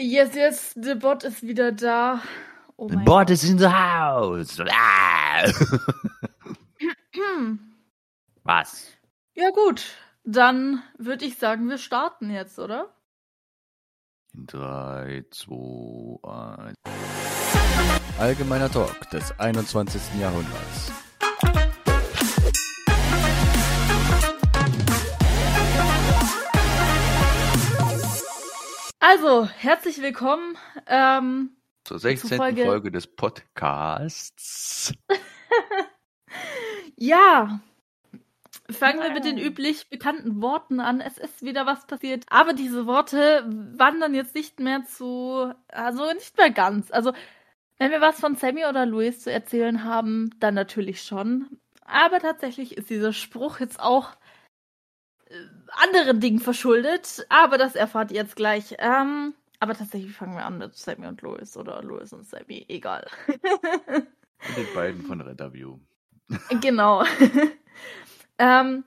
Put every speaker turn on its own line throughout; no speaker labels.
Yes, yes, the bot ist wieder da.
Oh the bot is in the house. Ah. Was?
Ja gut, dann würde ich sagen, wir starten jetzt, oder?
In 3, 2, 1. Allgemeiner Talk des 21. Jahrhunderts.
Also, herzlich willkommen ähm,
zur 16. Folge... Folge des Podcasts.
ja, fangen wir mit den üblich bekannten Worten an. Es ist wieder was passiert, aber diese Worte wandern jetzt nicht mehr zu, also nicht mehr ganz. Also, wenn wir was von Sammy oder Luis zu erzählen haben, dann natürlich schon. Aber tatsächlich ist dieser Spruch jetzt auch anderen Dingen verschuldet, aber das erfahrt ihr jetzt gleich. Ähm, aber tatsächlich fangen wir an mit Sammy und Louis oder Louis und Sammy, egal.
mit den beiden von Retterview.
genau. ähm,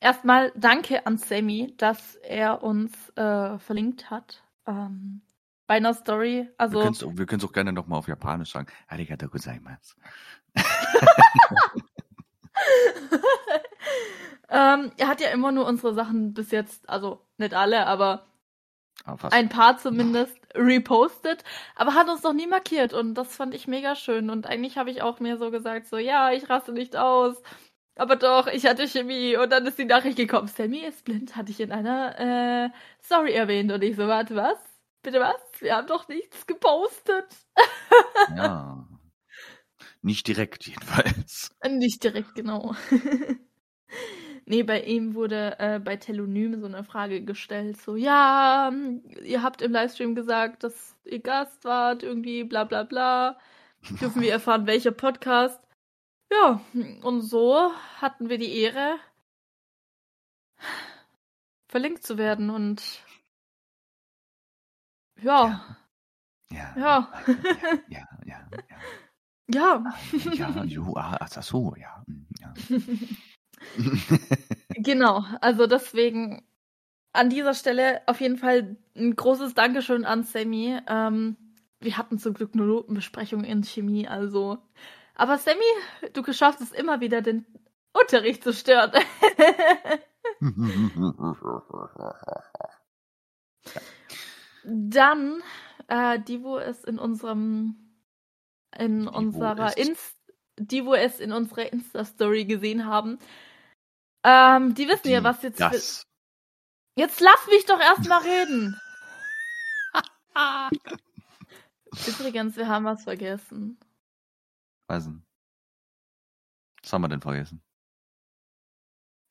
erstmal danke an Sammy, dass er uns äh, verlinkt hat. Ähm, bei einer Story. Also,
wir können es auch gerne nochmal auf Japanisch sagen. Arigato gozaimasu.
Ähm, er hat ja immer nur unsere Sachen bis jetzt, also nicht alle, aber ein paar zumindest repostet, aber hat uns noch nie markiert und das fand ich mega schön und eigentlich habe ich auch mir so gesagt, so ja, ich raste nicht aus, aber doch, ich hatte Chemie und dann ist die Nachricht gekommen, Sammy ist blind, hatte ich in einer äh, Story erwähnt und ich so, warte, was? Bitte was? Wir haben doch nichts gepostet.
ja. Nicht direkt jedenfalls.
Nicht direkt, genau. Nee, bei ihm wurde äh, bei Telonym so eine Frage gestellt, so, ja, ihr habt im Livestream gesagt, dass ihr Gast wart, irgendwie bla bla bla. Dürfen wir erfahren, welcher Podcast? Ja, und so hatten wir die Ehre, verlinkt zu werden und
ja. Ja. Ja. Ja, ja, ja.
Ja.
Ja, ja, jo, ach so, ja. Hm, ja.
genau, also deswegen an dieser Stelle auf jeden Fall ein großes Dankeschön an Sammy. Ähm, wir hatten zum Glück nur Notenbesprechungen in Chemie, also. Aber Sammy, du geschaffst es immer wieder, den Unterricht zu stören. Dann, äh, die, wo es in unserem, in die, unserer Inst die, wo es in unserer Insta-Story gesehen haben, ähm, die wissen die, ja, was jetzt.
Das.
Jetzt lass mich doch erstmal reden. Übrigens, wir haben was vergessen.
Was denn? Was haben wir denn vergessen?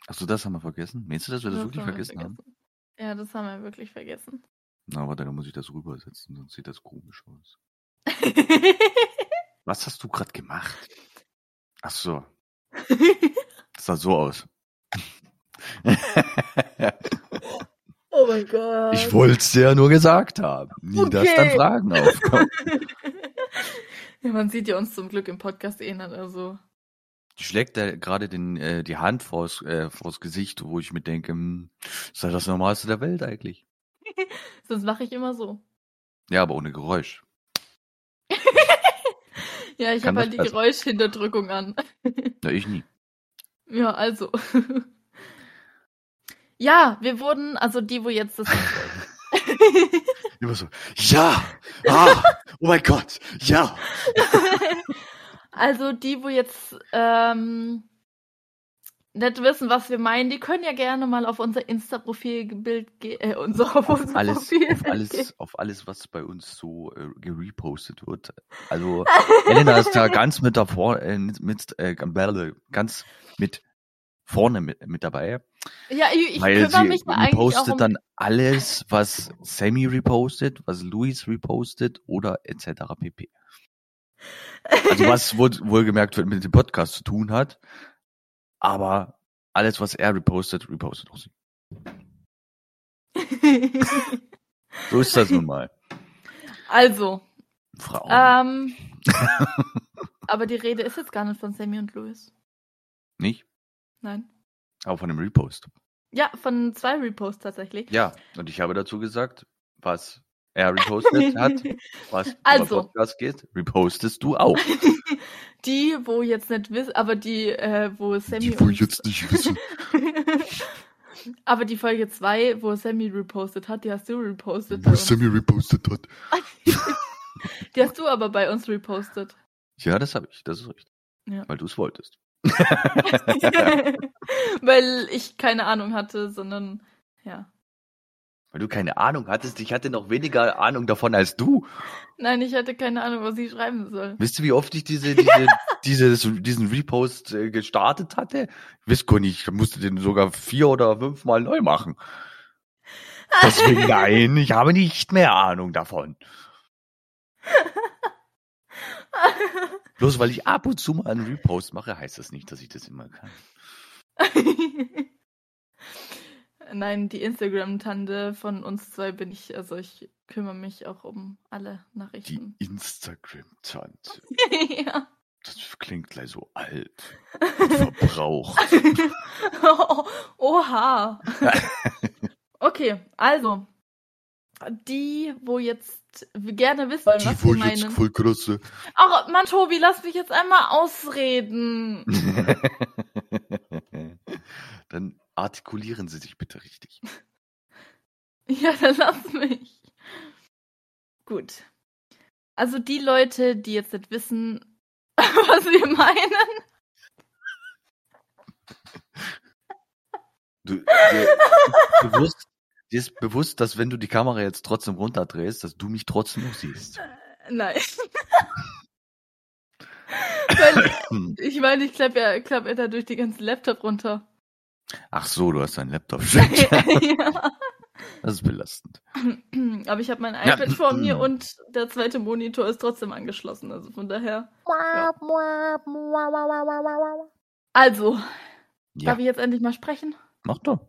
Achso, das haben wir vergessen? Meinst du, dass wir das, das wirklich wir vergessen, vergessen, haben?
Ja, das haben wir wirklich vergessen.
Na, warte, dann muss ich das rübersetzen, sonst sieht das komisch aus. Was hast du gerade gemacht? Ach so. Das sah so aus.
oh mein Gott.
Ich wollte es dir ja nur gesagt haben. Nie, okay. dass dann Fragen aufkommen.
ja, man sieht ja uns zum Glück im Podcast eh nicht, also.
Die schlägt da gerade äh, die Hand vors, äh, vors Gesicht, wo ich mir denke, hm, ist das das Normalste der Welt eigentlich?
Sonst mache ich immer so.
Ja, aber ohne Geräusch.
ja, ich habe halt die Geräuschhinterdrückung an.
ja, ich nie.
Ja, also. Ja, wir wurden, also die, wo jetzt das.
Immer so, ja, ah, oh mein Gott, ja.
also die, wo jetzt ähm, nicht wissen, was wir meinen, die können ja gerne mal auf unser Insta-Profilbild gehen, äh, unser, auf unser
alles, Profil auf alles, auf alles, was bei uns so äh, gerepostet wird. Also Elena ist da ganz mit davor, äh, mit äh, ganz mit vorne mit, mit dabei.
Ja, ich, ich
weil
sie mich
repostet um dann alles, was Sammy repostet, was Luis repostet oder etc. pp. Also was wohl, wohlgemerkt mit dem Podcast zu tun hat, aber alles, was er repostet, repostet auch sie. so ist das nun mal.
Also.
Frauen.
Ähm, aber die Rede ist jetzt gar nicht von Sammy und Louis.
Nicht?
Nein.
Aber von einem Repost.
Ja, von zwei Reposts tatsächlich.
Ja, und ich habe dazu gesagt, was er repostet hat, was
also,
Podcast geht, repostest du auch.
die, wo jetzt nicht wissen, aber die, äh, wo Sammy.
Die, wo jetzt nicht wissen.
aber die Folge 2, wo Sammy repostet hat, die hast du repostet.
Wo Sammy repostet hat.
die hast du aber bei uns repostet.
Ja, das habe ich, das ist richtig. Ja. Weil du es wolltest.
Weil ich keine Ahnung hatte, sondern ja.
Weil du keine Ahnung hattest. Ich hatte noch weniger Ahnung davon als du.
Nein, ich hatte keine Ahnung, was ich schreiben soll.
Wisst ihr, wie oft ich diese, diese, diese diesen Repost äh, gestartet hatte? Wisst gar nicht, ich musste den sogar vier oder fünfmal neu machen. Deswegen nein, ich habe nicht mehr Ahnung davon. Bloß weil ich ab und zu mal einen Repost mache, heißt das nicht, dass ich das immer kann.
Nein, die Instagram-Tante von uns zwei bin ich, also ich kümmere mich auch um alle Nachrichten.
Die Instagram-Tante.
ja.
Das klingt gleich so alt. verbraucht.
oh, oha. okay, also. Die, wo jetzt gerne wissen wollen,
die,
was
wo
wir
jetzt
meinen.
voll krasse.
Ach, Mann, Tobi, lass mich jetzt einmal ausreden.
Dann artikulieren Sie sich bitte richtig.
Ja, dann lass mich. Gut. Also die Leute, die jetzt nicht wissen, was wir meinen.
Du, dir, bewusst, dir ist bewusst, dass wenn du die Kamera jetzt trotzdem runterdrehst, dass du mich trotzdem noch siehst.
Äh, nein. Weil, ich meine, ich klappe ja, klapp ja da durch die ganzen Laptop runter.
Ach so, du hast deinen Laptop.
ja.
Das ist belastend.
Aber ich habe mein iPad ja. vor mir und der zweite Monitor ist trotzdem angeschlossen. Also von daher. Ja. Also, ja. darf ich jetzt endlich mal sprechen?
Mach doch.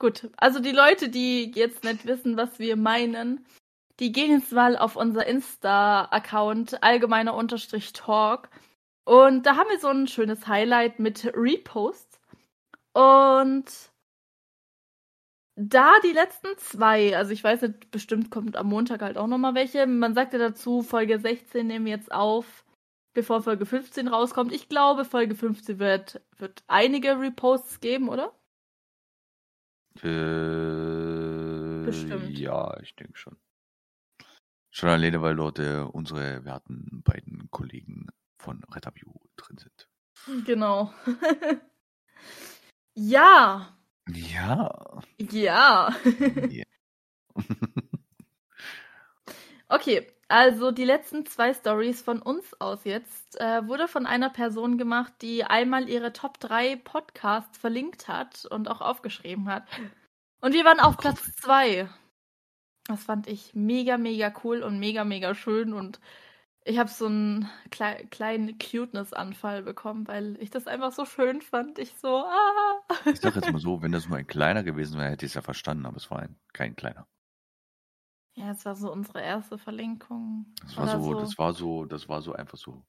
Gut, also die Leute, die jetzt nicht wissen, was wir meinen, die gehen jetzt mal auf unser Insta-Account allgemeiner Unterstrich Talk. Und da haben wir so ein schönes Highlight mit Reposts. Und da die letzten zwei, also ich weiß nicht, bestimmt kommt am Montag halt auch nochmal welche. Man sagte dazu, Folge 16 nehmen wir jetzt auf, bevor Folge 15 rauskommt. Ich glaube, Folge 15 wird, wird einige Reposts geben, oder?
Äh,
Bestimmt.
Ja, ich denke schon. Schon alleine, weil dort äh, unsere werten beiden Kollegen von Retterview drin sind.
Genau. ja.
Ja.
Ja.
Ja.
Okay, also die letzten zwei Stories von uns aus jetzt äh, wurde von einer Person gemacht, die einmal ihre Top 3 Podcasts verlinkt hat und auch aufgeschrieben hat. Und wir waren auf Platz 2. Das fand ich mega, mega cool und mega, mega schön und ich habe so einen klei kleinen Cuteness-Anfall bekommen, weil ich das einfach so schön fand. Ich so, ah.
Ich sag jetzt mal so, wenn das nur ein kleiner gewesen wäre, hätte ich es ja verstanden, aber es war ein, kein kleiner.
Ja, es war so unsere erste Verlinkung.
Das war so,
so,
das war so, das war so einfach so.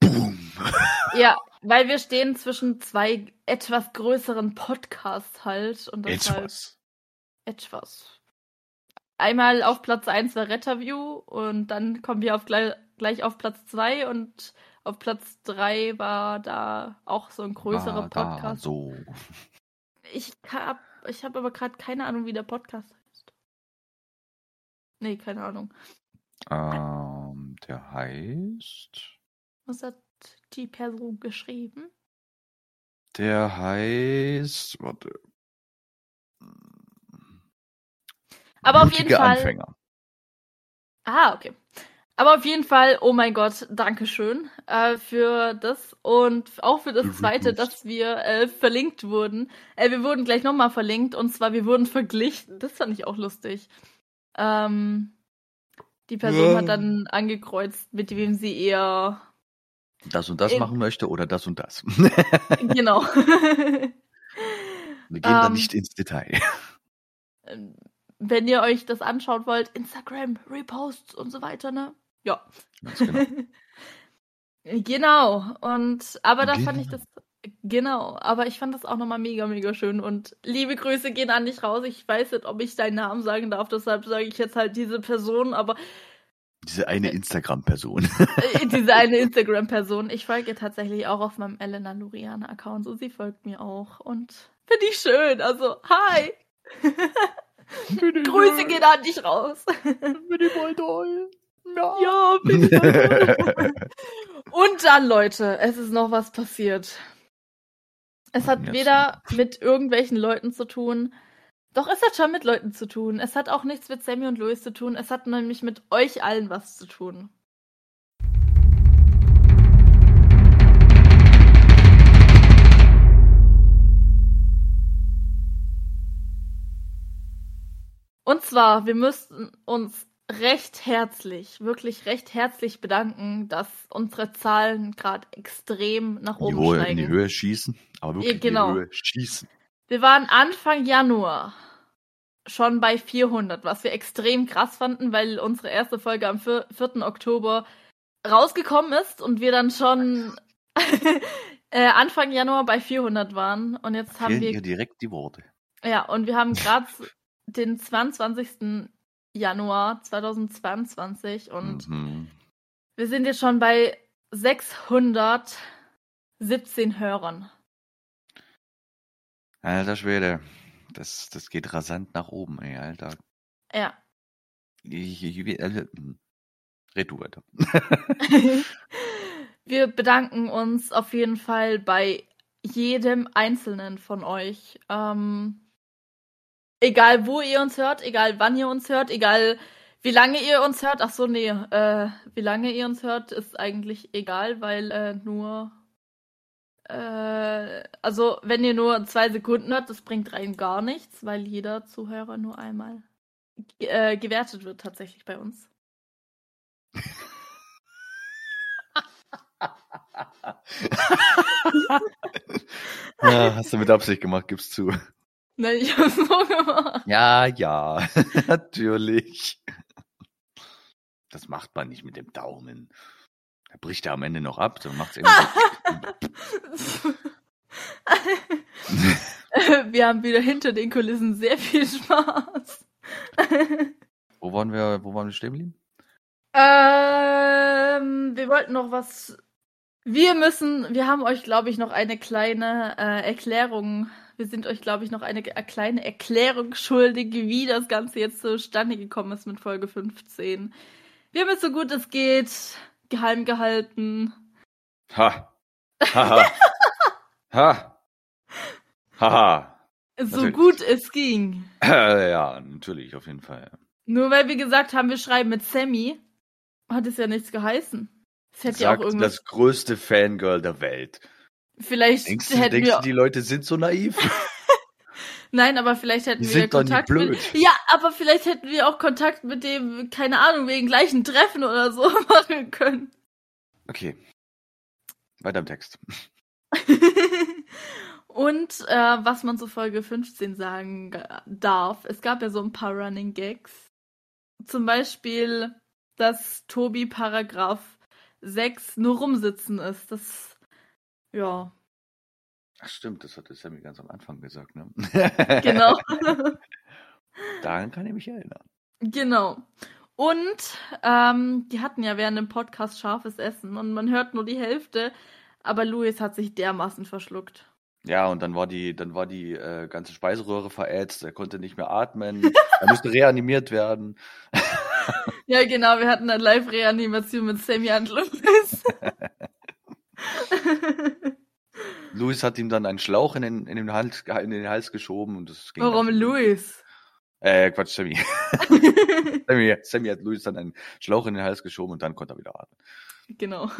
Boom.
Ja, weil wir stehen zwischen zwei etwas größeren Podcasts halt. Und das
Etwas.
Halt etwas. Einmal auf Platz 1 war Retterview und dann kommen wir auf gleich, gleich auf Platz 2 und auf Platz 3 war da auch so ein größerer
war
Podcast.
so.
Ich hab, ich hab aber gerade keine Ahnung, wie der Podcast. Nee, keine Ahnung.
Ähm, der heißt.
Was hat die Person geschrieben?
Der heißt. Warte.
Aber auf jeden Fall.
Anfänger.
Ah, okay. Aber auf jeden Fall, oh mein Gott, Dankeschön äh, für das und auch für das zweite, dass wir äh, verlinkt wurden. Äh, wir wurden gleich nochmal verlinkt und zwar wir wurden verglichen. Das fand ich auch lustig. Ähm, die Person
Ja.
hat dann angekreuzt, mit wem sie eher
Das und das
In-
machen möchte oder das und das.
genau.
Wir gehen da
Ähm.
nicht ins Detail.
Wenn ihr euch das anschauen wollt, Instagram, Reposts und so weiter, ne? Ja.
Ganz genau.
genau. Und aber da fand ich
Genau.
das Genau, aber ich fand das auch nochmal mega, mega schön. Und liebe Grüße gehen an dich raus. Ich weiß nicht, ob ich deinen Namen sagen darf, deshalb sage ich jetzt halt diese Person, aber.
Diese eine äh, Instagram-Person.
Äh, diese eine Instagram-Person. Ich folge ihr tatsächlich auch auf meinem Elena Luriana-Account und sie folgt mir auch. Und finde ich schön. Also, hi! Grüße gehen an dich raus.
Bin ich mal toll.
Ja, ja bin ich mal toll. Und dann, Leute, es ist noch was passiert. Es hat weder mit irgendwelchen Leuten zu tun, doch es hat schon mit Leuten zu tun. Es hat auch nichts mit Sammy und Louis zu tun. Es hat nämlich mit euch allen was zu tun. Und zwar, wir müssten uns recht herzlich, wirklich recht herzlich bedanken, dass unsere Zahlen gerade extrem nach oben
die Höhe,
steigen.
In die Höhe schießen, aber wirklich
genau.
in die Höhe schießen.
Wir waren Anfang Januar schon bei 400, was wir extrem krass fanden, weil unsere erste Folge am 4. Oktober rausgekommen ist und wir dann schon äh, Anfang Januar bei 400 waren und jetzt haben wir
direkt die Worte.
Ja, und wir haben gerade den 22. Januar 2022 und mhm. wir sind jetzt schon bei 617 Hörern.
Alter Schwede, das, das geht rasant nach oben, ey, Alter.
Ja.
Ich, ich, ich, also, red du weiter.
wir bedanken uns auf jeden Fall bei jedem einzelnen von euch. Ähm, Egal, wo ihr uns hört, egal wann ihr uns hört, egal wie lange ihr uns hört. Ach so, nee, äh, wie lange ihr uns hört, ist eigentlich egal, weil äh, nur äh, also wenn ihr nur zwei Sekunden hört, das bringt rein gar nichts, weil jeder Zuhörer nur einmal äh, gewertet wird tatsächlich bei uns.
ja, hast du mit Absicht gemacht, gib's zu.
Nein, ich hab's so gemacht.
Ja, ja, natürlich. Das macht man nicht mit dem Daumen. Da bricht er am Ende noch ab, dann macht's immer
Wir haben wieder hinter den Kulissen sehr viel Spaß.
wo waren wir, wo waren wir stehen geblieben?
Ähm, wir wollten noch was. Wir müssen, wir haben euch, glaube ich, noch eine kleine äh, Erklärung wir sind euch, glaube ich, noch eine kleine Erklärung schuldig, wie das Ganze jetzt zustande gekommen ist mit Folge 15. Wir haben es so gut es geht geheim gehalten.
Ha. Haha. ha. Haha.
So natürlich. gut es ging.
ja, natürlich, auf jeden Fall.
Nur weil wir gesagt haben, wir schreiben mit Sammy, hat es ja nichts geheißen.
Es hätte ja auch irgendwas... das größte Fangirl der Welt.
Vielleicht
denkst du, hätten denkst wir... du, die Leute sind so naiv?
Nein, aber vielleicht hätten
die
wir
sind Kontakt
blöd. mit. Ja, aber vielleicht hätten wir auch Kontakt mit dem, keine Ahnung, wegen gleichen Treffen oder so machen können.
Okay. Weiter im Text.
Und äh, was man zu Folge 15 sagen darf, es gab ja so ein paar Running Gags. Zum Beispiel, dass Tobi Paragraph 6 nur rumsitzen ist. Das ja.
Ach stimmt, das hatte Sammy ganz am Anfang gesagt, ne?
Genau.
Daran kann ich mich erinnern.
Genau. Und ähm, die hatten ja während dem Podcast scharfes Essen und man hört nur die Hälfte, aber Louis hat sich dermaßen verschluckt.
Ja, und dann war die, dann war die äh, ganze Speiseröhre verätzt, er konnte nicht mehr atmen, er musste reanimiert werden.
ja, genau, wir hatten eine Live-Reanimation mit Sammy und Louis.
Louis hat ihm dann einen Schlauch in den, in den, Hals, in den Hals geschoben und das ging.
Warum Louis?
Äh, Quatsch, Sammy. Sammy. Sammy hat Louis dann einen Schlauch in den Hals geschoben und dann konnte er wieder atmen.
Genau.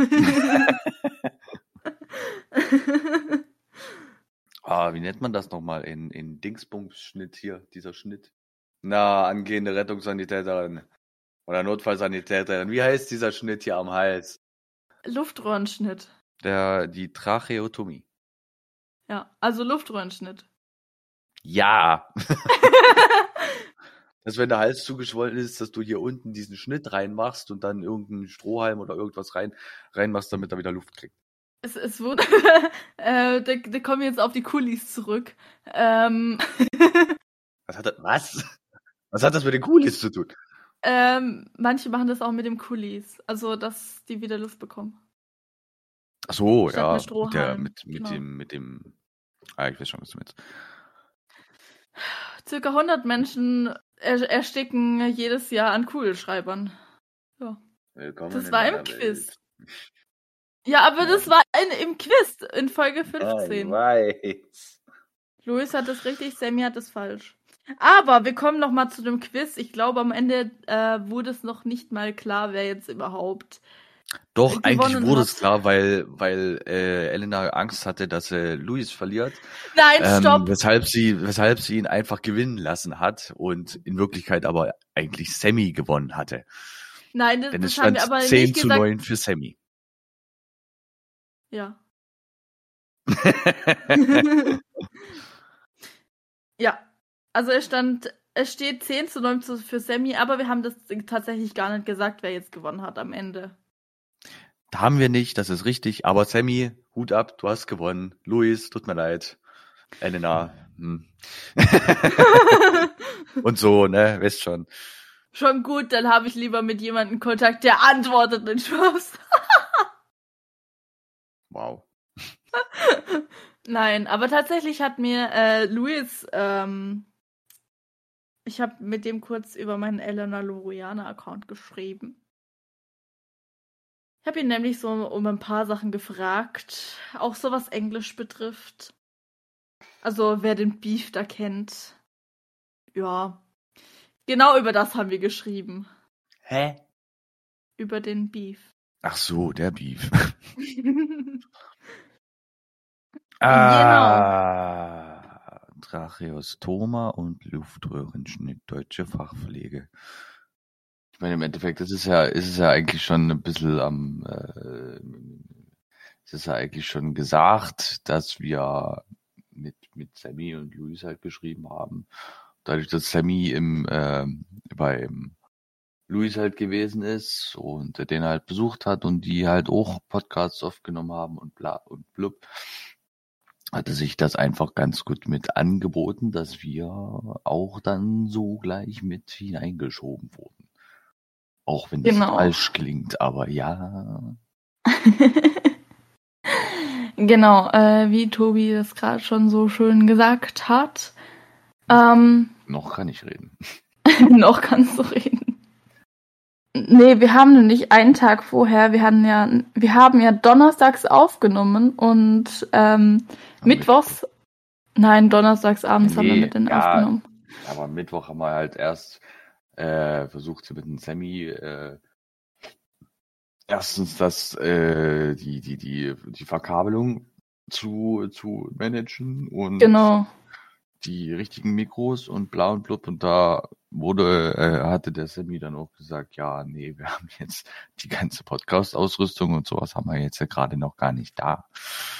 ah, wie nennt man das nochmal in, in Dingsbums-Schnitt hier, dieser Schnitt? Na, angehende Rettungssanitäterin oder Notfallsanitäterin. Wie heißt dieser Schnitt hier am Hals?
Luftröhrenschnitt.
Der, die Tracheotomie.
Ja, also Luftröhrenschnitt.
Ja. dass wenn der Hals zugeschwollen ist, dass du hier unten diesen Schnitt reinmachst und dann irgendeinen Strohhalm oder irgendwas rein reinmachst, damit er wieder Luft kriegt.
Es, es wurde. äh, da, da kommen wir jetzt auf die Coolies zurück. Ähm.
was hat das? Was? Was hat das mit den Coolies zu tun?
Ähm, manche machen das auch mit dem Coolies. Also, dass die wieder Luft bekommen.
Ach so, ja. Mit, der, mit, mit genau. dem, mit dem. Ah, ich weiß schon, was du meinst.
Circa 100 Menschen ersticken jedes Jahr an Kugelschreibern. Willkommen das war im Quiz. Ja, aber das war in, im Quiz in Folge 15. Ich weiß. Luis hat das richtig, Sammy hat das falsch. Aber wir kommen noch mal zu dem Quiz. Ich glaube, am Ende äh, wurde es noch nicht mal klar, wer jetzt überhaupt.
Doch, eigentlich wurde es klar, weil, weil äh, Elena Angst hatte, dass äh, Luis verliert.
Nein, ähm, stopp!
Weshalb sie, weshalb sie ihn einfach gewinnen lassen hat und in Wirklichkeit aber eigentlich Sammy gewonnen hatte.
Nein, das,
Denn
das
es stand haben wir aber 10 nicht zu gesagt. 9 für Sammy.
Ja. ja. Also es stand, es steht 10 zu 9 für Sammy, aber wir haben das tatsächlich gar nicht gesagt, wer jetzt gewonnen hat am Ende.
Haben wir nicht, das ist richtig. Aber Sammy, Hut ab, du hast gewonnen. Luis, tut mir leid. Elena. Hm. Und so, ne, weißt schon.
Schon gut, dann habe ich lieber mit jemandem Kontakt, der antwortet, den Spaß.
Wow.
Nein, aber tatsächlich hat mir äh, Luis, ähm, ich habe mit dem kurz über meinen Elena Loriana Account geschrieben. Ich habe ihn nämlich so um ein paar Sachen gefragt, auch so was Englisch betrifft. Also wer den Beef da kennt. Ja. Genau über das haben wir geschrieben.
Hä?
Über den Beef.
Ach so, der Beef. ah, genau. Tracheostoma und Luftröhrenschnitt, deutsche Fachpflege. Ich meine, im Endeffekt, ist ja, ist es ja eigentlich schon ein bisschen am, äh, es ist ja eigentlich schon gesagt, dass wir mit, mit Sammy und Luis halt geschrieben haben. Dadurch, dass Sammy im, äh, beim Luis halt gewesen ist und den halt besucht hat und die halt auch Podcasts aufgenommen haben und bla und blub, hatte sich das einfach ganz gut mit angeboten, dass wir auch dann so gleich mit hineingeschoben wurden. Auch wenn das genau. falsch klingt, aber ja.
genau, äh, wie Tobi das gerade schon so schön gesagt hat. Ähm,
noch kann ich reden.
noch kannst du reden. Nee, wir haben nicht einen Tag vorher, wir hatten ja, wir haben ja donnerstags aufgenommen und ähm, mittwochs, nein, donnerstags abends nee, haben wir mit denen ja, aufgenommen.
Aber Mittwoch haben wir halt erst äh, versucht mit dem Sammy äh, erstens das äh, die die die die Verkabelung zu zu managen und
genau
die richtigen Mikros und bla und blub und da wurde, äh, hatte der Sammy dann auch gesagt, ja, nee, wir haben jetzt die ganze Podcast-Ausrüstung und sowas haben wir jetzt ja gerade noch gar nicht da.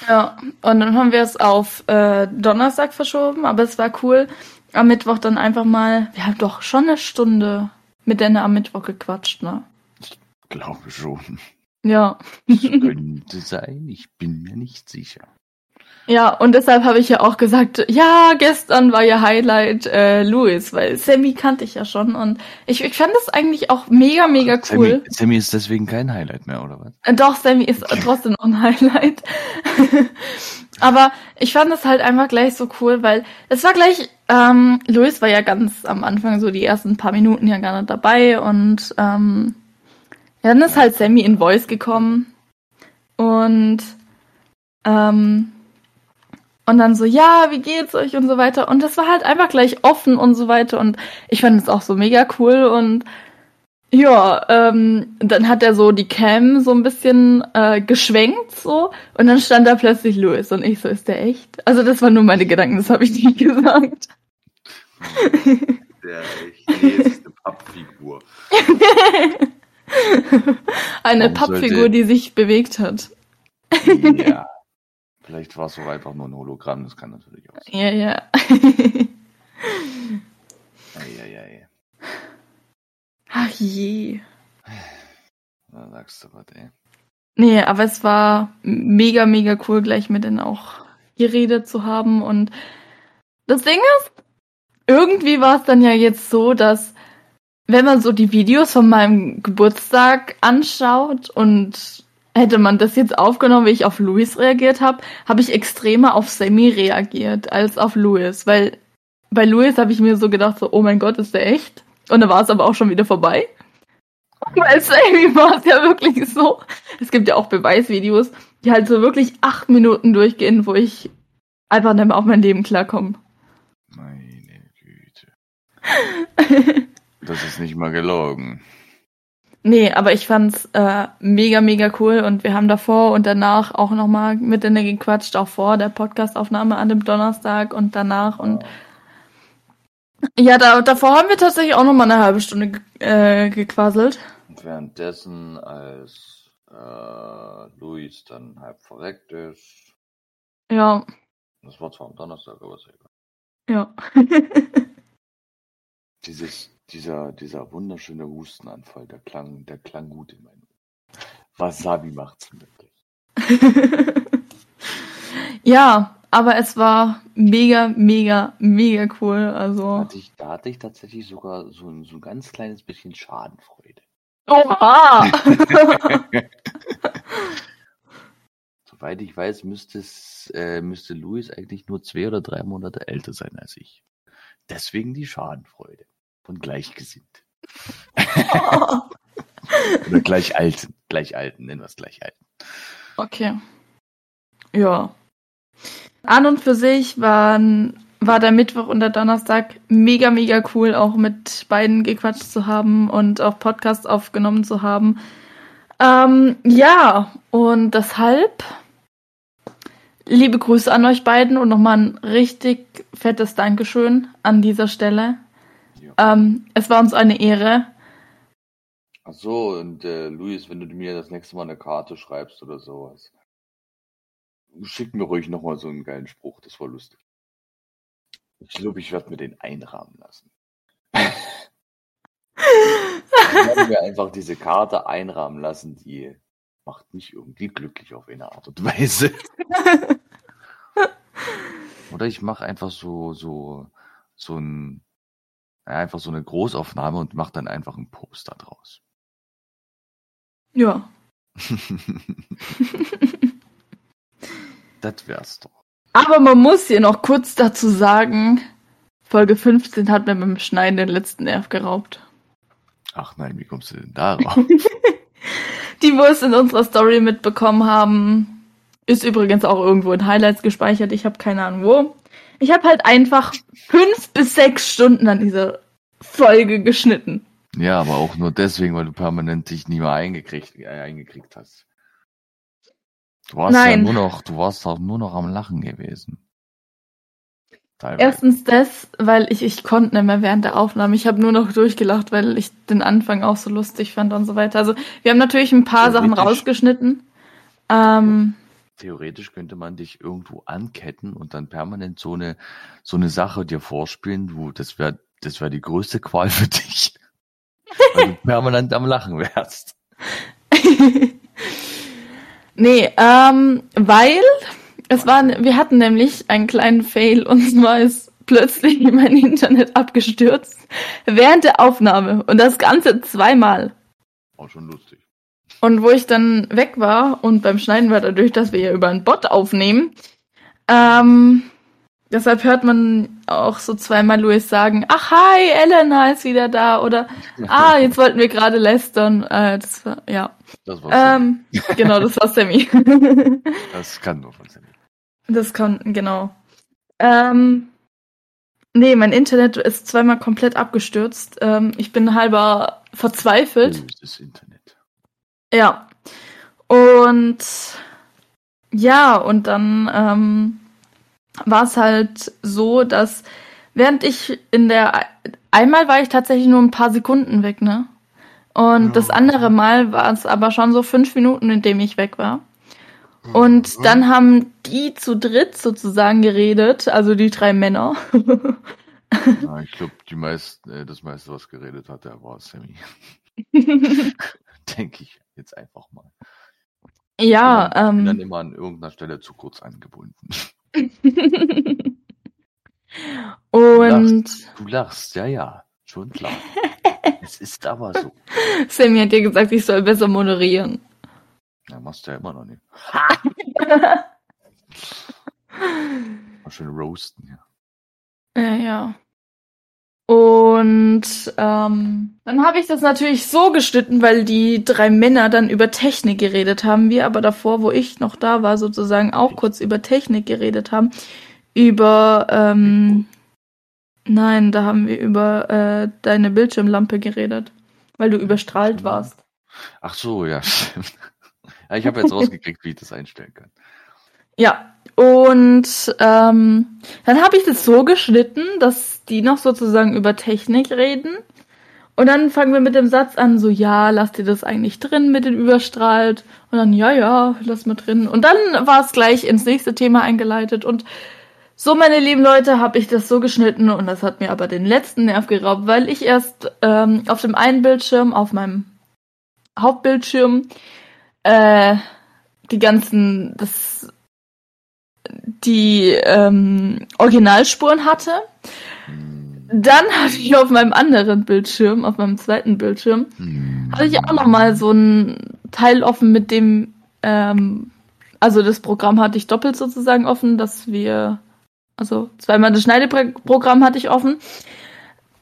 Ja, und dann haben wir es auf äh, Donnerstag verschoben, aber es war cool. Am Mittwoch dann einfach mal, wir haben doch schon eine Stunde mit denen am Mittwoch gequatscht, ne?
Ich glaube schon.
Ja.
Das könnte sein, ich bin mir nicht sicher.
Ja, und deshalb habe ich ja auch gesagt, ja, gestern war ja Highlight äh, Louis, weil Sammy kannte ich ja schon und ich, ich fand das eigentlich auch mega, mega cool.
Sammy, Sammy ist deswegen kein Highlight mehr, oder was?
Äh, doch, Sammy ist trotzdem noch ein Highlight. Aber ich fand es halt einfach gleich so cool, weil es war gleich, ähm, Louis war ja ganz am Anfang so die ersten paar Minuten ja gar nicht dabei und ähm, ja, dann ist halt Sammy in Voice gekommen und ähm, und dann so, ja, wie geht's euch und so weiter. Und das war halt einfach gleich offen und so weiter. Und ich fand es auch so mega cool. Und ja, ähm, dann hat er so die Cam so ein bisschen äh, geschwenkt so. Und dann stand da plötzlich Louis. Und ich so, ist der echt? Also das waren nur meine Gedanken, das habe ich nicht gesagt.
Der echt. Nee, es ist eine Pappfigur.
eine Warum Pappfigur, sollte... die sich bewegt hat.
Ja. Vielleicht war es auch einfach nur ein Hologramm, das kann natürlich auch
sein. Ja, ja.
Eieiei.
Ach je.
Da sagst du was, ey.
Nee, aber es war mega, mega cool, gleich mit denen auch geredet zu haben. Und das Ding ist, irgendwie war es dann ja jetzt so, dass wenn man so die Videos von meinem Geburtstag anschaut und hätte man das jetzt aufgenommen, wie ich auf Louis reagiert habe, habe ich extremer auf Sammy reagiert als auf Louis, weil bei Louis habe ich mir so gedacht, so, oh mein Gott, ist der echt? Und dann war es aber auch schon wieder vorbei. Bei Sammy war es ja wirklich so. Es gibt ja auch Beweisvideos, die halt so wirklich acht Minuten durchgehen, wo ich einfach nicht mehr auf mein Leben klarkomme.
Meine Güte. das ist nicht mal gelogen.
Nee, aber ich fand's äh, mega, mega cool und wir haben davor und danach auch nochmal miteinander gequatscht, auch vor der Podcastaufnahme an dem Donnerstag und danach und ja, da, davor haben wir tatsächlich auch nochmal eine halbe Stunde äh, gequasselt.
Und währenddessen, als äh, Luis dann halb verreckt ist.
Ja.
Das war zwar am Donnerstag, aber sehr egal.
Ja.
Dieses dieser, dieser wunderschöne Hustenanfall, der klang, der klang gut in meinem Wasabi macht's möglich.
ja, aber es war mega, mega, mega cool. Also.
Da hatte ich, da hatte ich tatsächlich sogar so ein, so ein ganz kleines bisschen Schadenfreude.
Oha!
Soweit ich weiß, müsste, es, äh, müsste Louis eigentlich nur zwei oder drei Monate älter sein als ich. Deswegen die Schadenfreude von Gleichgesinnten. Oh. Oder gleich alten. Gleich alten, nennen wir es gleich alten.
Okay. Ja. An und für sich waren, war der Mittwoch und der Donnerstag mega, mega cool, auch mit beiden gequatscht zu haben und auch Podcasts aufgenommen zu haben. Ähm, ja, und deshalb liebe Grüße an euch beiden und nochmal ein richtig fettes Dankeschön an dieser Stelle. Ähm, es war uns eine Ehre.
Ach so, und äh, Luis, wenn du mir das nächste Mal eine Karte schreibst oder sowas, schick mir ruhig nochmal so einen geilen Spruch, das war lustig. Ich glaube, ich werde mir den einrahmen lassen. ich werde mir einfach diese Karte einrahmen lassen, die macht mich irgendwie glücklich auf eine Art und Weise. Oder ich mache einfach so, so, so ein einfach so eine Großaufnahme und macht dann einfach ein Poster draus.
Ja.
das wär's doch.
Aber man muss hier noch kurz dazu sagen, Folge 15 hat mir beim Schneiden den letzten Nerv geraubt.
Ach nein, wie kommst du denn darauf?
Die, wo es in unserer Story mitbekommen haben, ist übrigens auch irgendwo in Highlights gespeichert. Ich habe keine Ahnung wo. Ich habe halt einfach fünf bis sechs Stunden an dieser Folge geschnitten.
Ja, aber auch nur deswegen, weil du permanent dich nie mehr eingekriegt, äh, eingekriegt hast. Du warst Nein. ja nur noch, du warst auch nur noch am Lachen gewesen.
Teilweise. Erstens das, weil ich, ich konnte nicht mehr während der Aufnahme. Ich habe nur noch durchgelacht, weil ich den Anfang auch so lustig fand und so weiter. Also wir haben natürlich ein paar Sachen rausgeschnitten. Ähm,
theoretisch könnte man dich irgendwo anketten und dann permanent so eine, so eine Sache dir vorspielen, du, das wäre, das wäre die größte Qual für dich. weil du permanent am Lachen wärst.
nee, ähm, weil es war, wir hatten nämlich einen kleinen Fail und zwar ist plötzlich mein Internet abgestürzt während der Aufnahme und das Ganze zweimal.
Auch schon lustig.
Und wo ich dann weg war und beim Schneiden war dadurch, dass wir ja über einen Bot aufnehmen, ähm, deshalb hört man auch so zweimal Louis sagen, ach hi, Elena ist wieder da oder ah, jetzt wollten wir gerade lästern. Äh, das war, ja. Das war ähm, genau, das war Sammy.
das kann nur von Sammy.
Das kann, genau. Ähm, nee, mein Internet ist zweimal komplett abgestürzt. Ähm, ich bin halber verzweifelt. Das Internet. Ja. Und ja, und dann ähm, war es halt so, dass während ich in der einmal war ich tatsächlich nur ein paar Sekunden weg, ne? Und ja. das andere Mal war es aber schon so fünf Minuten, in dem ich weg war. Und dann haben die zu dritt sozusagen geredet, also die drei Männer.
ja, ich glaube, die meisten, äh, das meiste, was geredet hat, der war Sammy. Denke ich jetzt einfach mal.
Ja,
ich bin dann
ähm.
immer an irgendeiner Stelle zu kurz angebunden.
Und
Du lachst, ja, ja, schon klar. es ist aber so.
Sammy hat dir gesagt, ich soll besser moderieren.
Ja, machst du ja immer noch nicht. Mal schön roasten, ja.
Ja, ja. Und ähm, dann habe ich das natürlich so geschnitten, weil die drei Männer dann über Technik geredet haben, wir aber davor, wo ich noch da war, sozusagen auch kurz über Technik geredet haben. Über, ähm, nein, da haben wir über äh, deine Bildschirmlampe geredet, weil du überstrahlt warst.
Ach so, ja, stimmt. Ja, ich habe jetzt rausgekriegt, wie ich das einstellen kann.
Ja, und ähm, dann habe ich das so geschnitten, dass die noch sozusagen über Technik reden. Und dann fangen wir mit dem Satz an, so, ja, lass dir das eigentlich drin mit den überstrahlt. Und dann, ja, ja, lass mal drin. Und dann war es gleich ins nächste Thema eingeleitet. Und so, meine lieben Leute, habe ich das so geschnitten. Und das hat mir aber den letzten Nerv geraubt, weil ich erst ähm, auf dem einen Bildschirm, auf meinem Hauptbildschirm, äh, die ganzen, das, die ähm, Originalspuren hatte. Dann hatte ich auf meinem anderen Bildschirm, auf meinem zweiten Bildschirm, hatte ich auch noch mal so ein Teil offen mit dem, ähm, also das Programm hatte ich doppelt sozusagen offen, dass wir, also zweimal das Schneideprogramm hatte ich offen.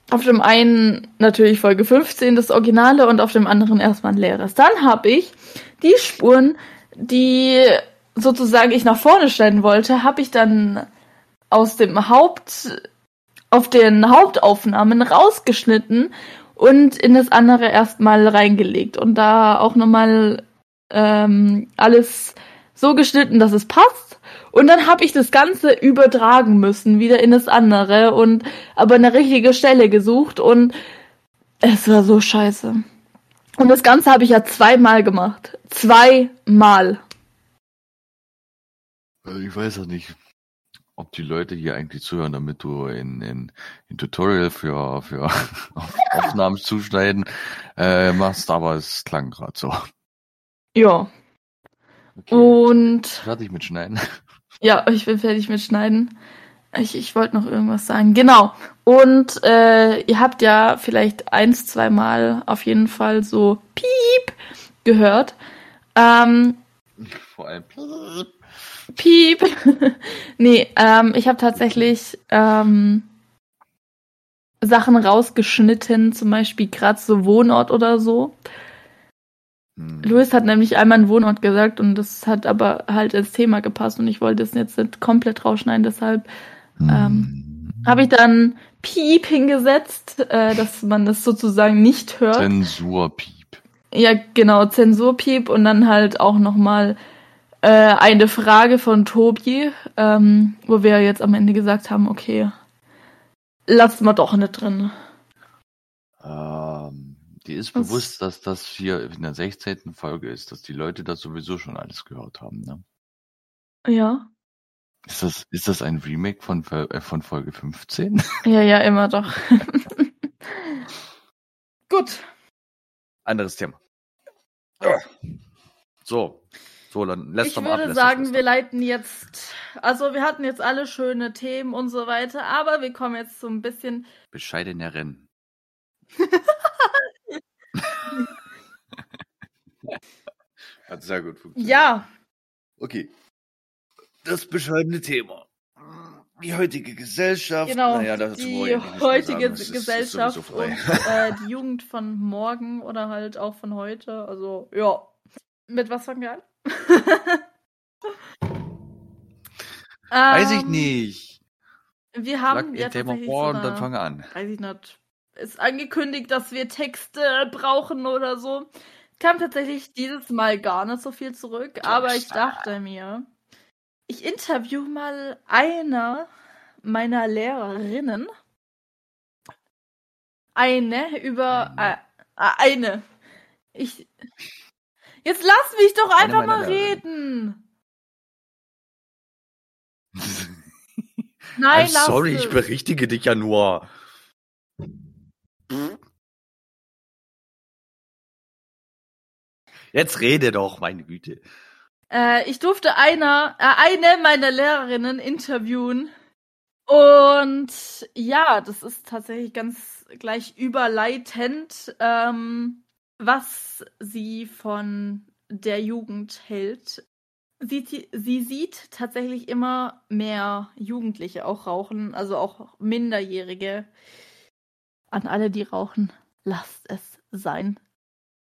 Auf dem einen natürlich Folge 15, das Originale, und auf dem anderen erstmal ein leeres. Dann habe ich die Spuren, die sozusagen ich nach vorne schneiden wollte, habe ich dann aus dem Haupt, auf den Hauptaufnahmen rausgeschnitten und in das andere erstmal reingelegt und da auch nochmal ähm, alles so geschnitten, dass es passt. Und dann habe ich das Ganze übertragen müssen, wieder in das andere und aber eine richtige Stelle gesucht und es war so scheiße. Und das Ganze habe ich ja zweimal gemacht. Zweimal.
Äh, Ich weiß auch nicht, ob die Leute hier eigentlich zuhören, damit du in, in, in Tutorial für, für Auf- Aufnahmen zuschneiden äh, machst, aber es klang gerade so.
Ja.
Okay.
Und
Fertig mit Schneiden.
ja, ich bin fertig mit Schneiden. Ich, ich wollte noch irgendwas sagen. Genau. Und äh, ihr habt ja vielleicht eins, zweimal auf jeden Fall so Piep gehört. Ähm,
Vor allem.
Piep. nee, ähm, ich habe tatsächlich ähm, Sachen rausgeschnitten, zum Beispiel gerade so Wohnort oder so.
Hm.
Louis hat nämlich einmal einen Wohnort gesagt und das hat aber halt ins Thema gepasst und ich wollte es jetzt nicht komplett rausschneiden, deshalb ähm,
Hm.
habe ich dann Piep hingesetzt, äh, dass man das sozusagen nicht hört.
Zensurpiep.
Ja, genau, Zensurpiep und dann halt auch nochmal äh, eine Frage von Tobi, ähm, wo wir jetzt am Ende gesagt haben, okay, lass mal doch nicht drin.
Ähm, dir ist
Was?
bewusst, dass das hier in der 16. Folge ist, dass die Leute das sowieso schon alles gehört haben, ne?
Ja.
Ist das, ist das ein Remake von, äh, von Folge 15?
Ja, ja, immer doch. Gut.
Anderes Thema. So. So, dann lässt
Ich würde
ab, lässt
sagen, wir leiten jetzt, also wir hatten jetzt alle schöne Themen und so weiter, aber wir kommen jetzt so ein bisschen,
Bescheidener Rennen. Hat sehr gut funktioniert.
ja,
Okay. Das bescheidene Thema. Die heutige Gesellschaft.
genau,
Naja,
die heutige
sagen, es ist- ist
Gesellschaft und äh, die Jugend von morgen oder halt auch von heute, also ja. Mit was fangen wir an?
Weiß ich
Ähm,
nicht.
Wir haben
ein
ja
Thema
tatsächlich
vor
so
und dann
eine-
fange an.
weiß ich nicht, ist angekündigt, dass wir Texte brauchen oder so. Kam tatsächlich dieses Mal gar nicht so viel zurück, aber ich dachte mir, ich interview mal einer meiner Lehrerinnen. Eine über äh, äh, eine. Ich Jetzt lass mich doch einfach mal reden. Nein,
I'm
lass
sorry,
es.
ich berichtige dich ja nur. Jetzt rede doch, meine Güte.
Äh, ich durfte einer, äh, eine meiner Lehrerinnen interviewen. Und ja, das ist tatsächlich ganz gleich überleitend, ähm, was sie von der Jugend hält. Sie, sie sieht tatsächlich immer mehr Jugendliche auch rauchen, also auch Minderjährige. An alle, die rauchen, lasst es sein.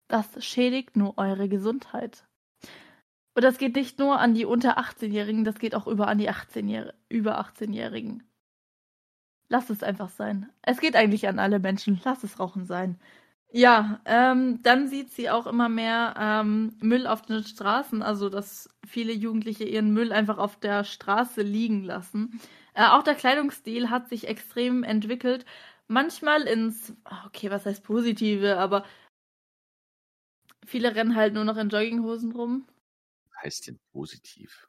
Das schädigt nur eure Gesundheit. Und das geht nicht nur an die unter 18-Jährigen, das geht auch über an die 18 über 18-Jährigen. Lass es einfach sein. Es geht eigentlich an alle Menschen. Lass es Rauchen sein. Ja, ähm, dann sieht sie auch immer mehr ähm, Müll auf den Straßen, also dass viele Jugendliche ihren Müll einfach auf der Straße liegen lassen. Äh, auch der Kleidungsstil hat sich extrem entwickelt. Manchmal ins, okay, was heißt positive, aber viele rennen halt nur noch in Jogginghosen rum
heißt denn positiv?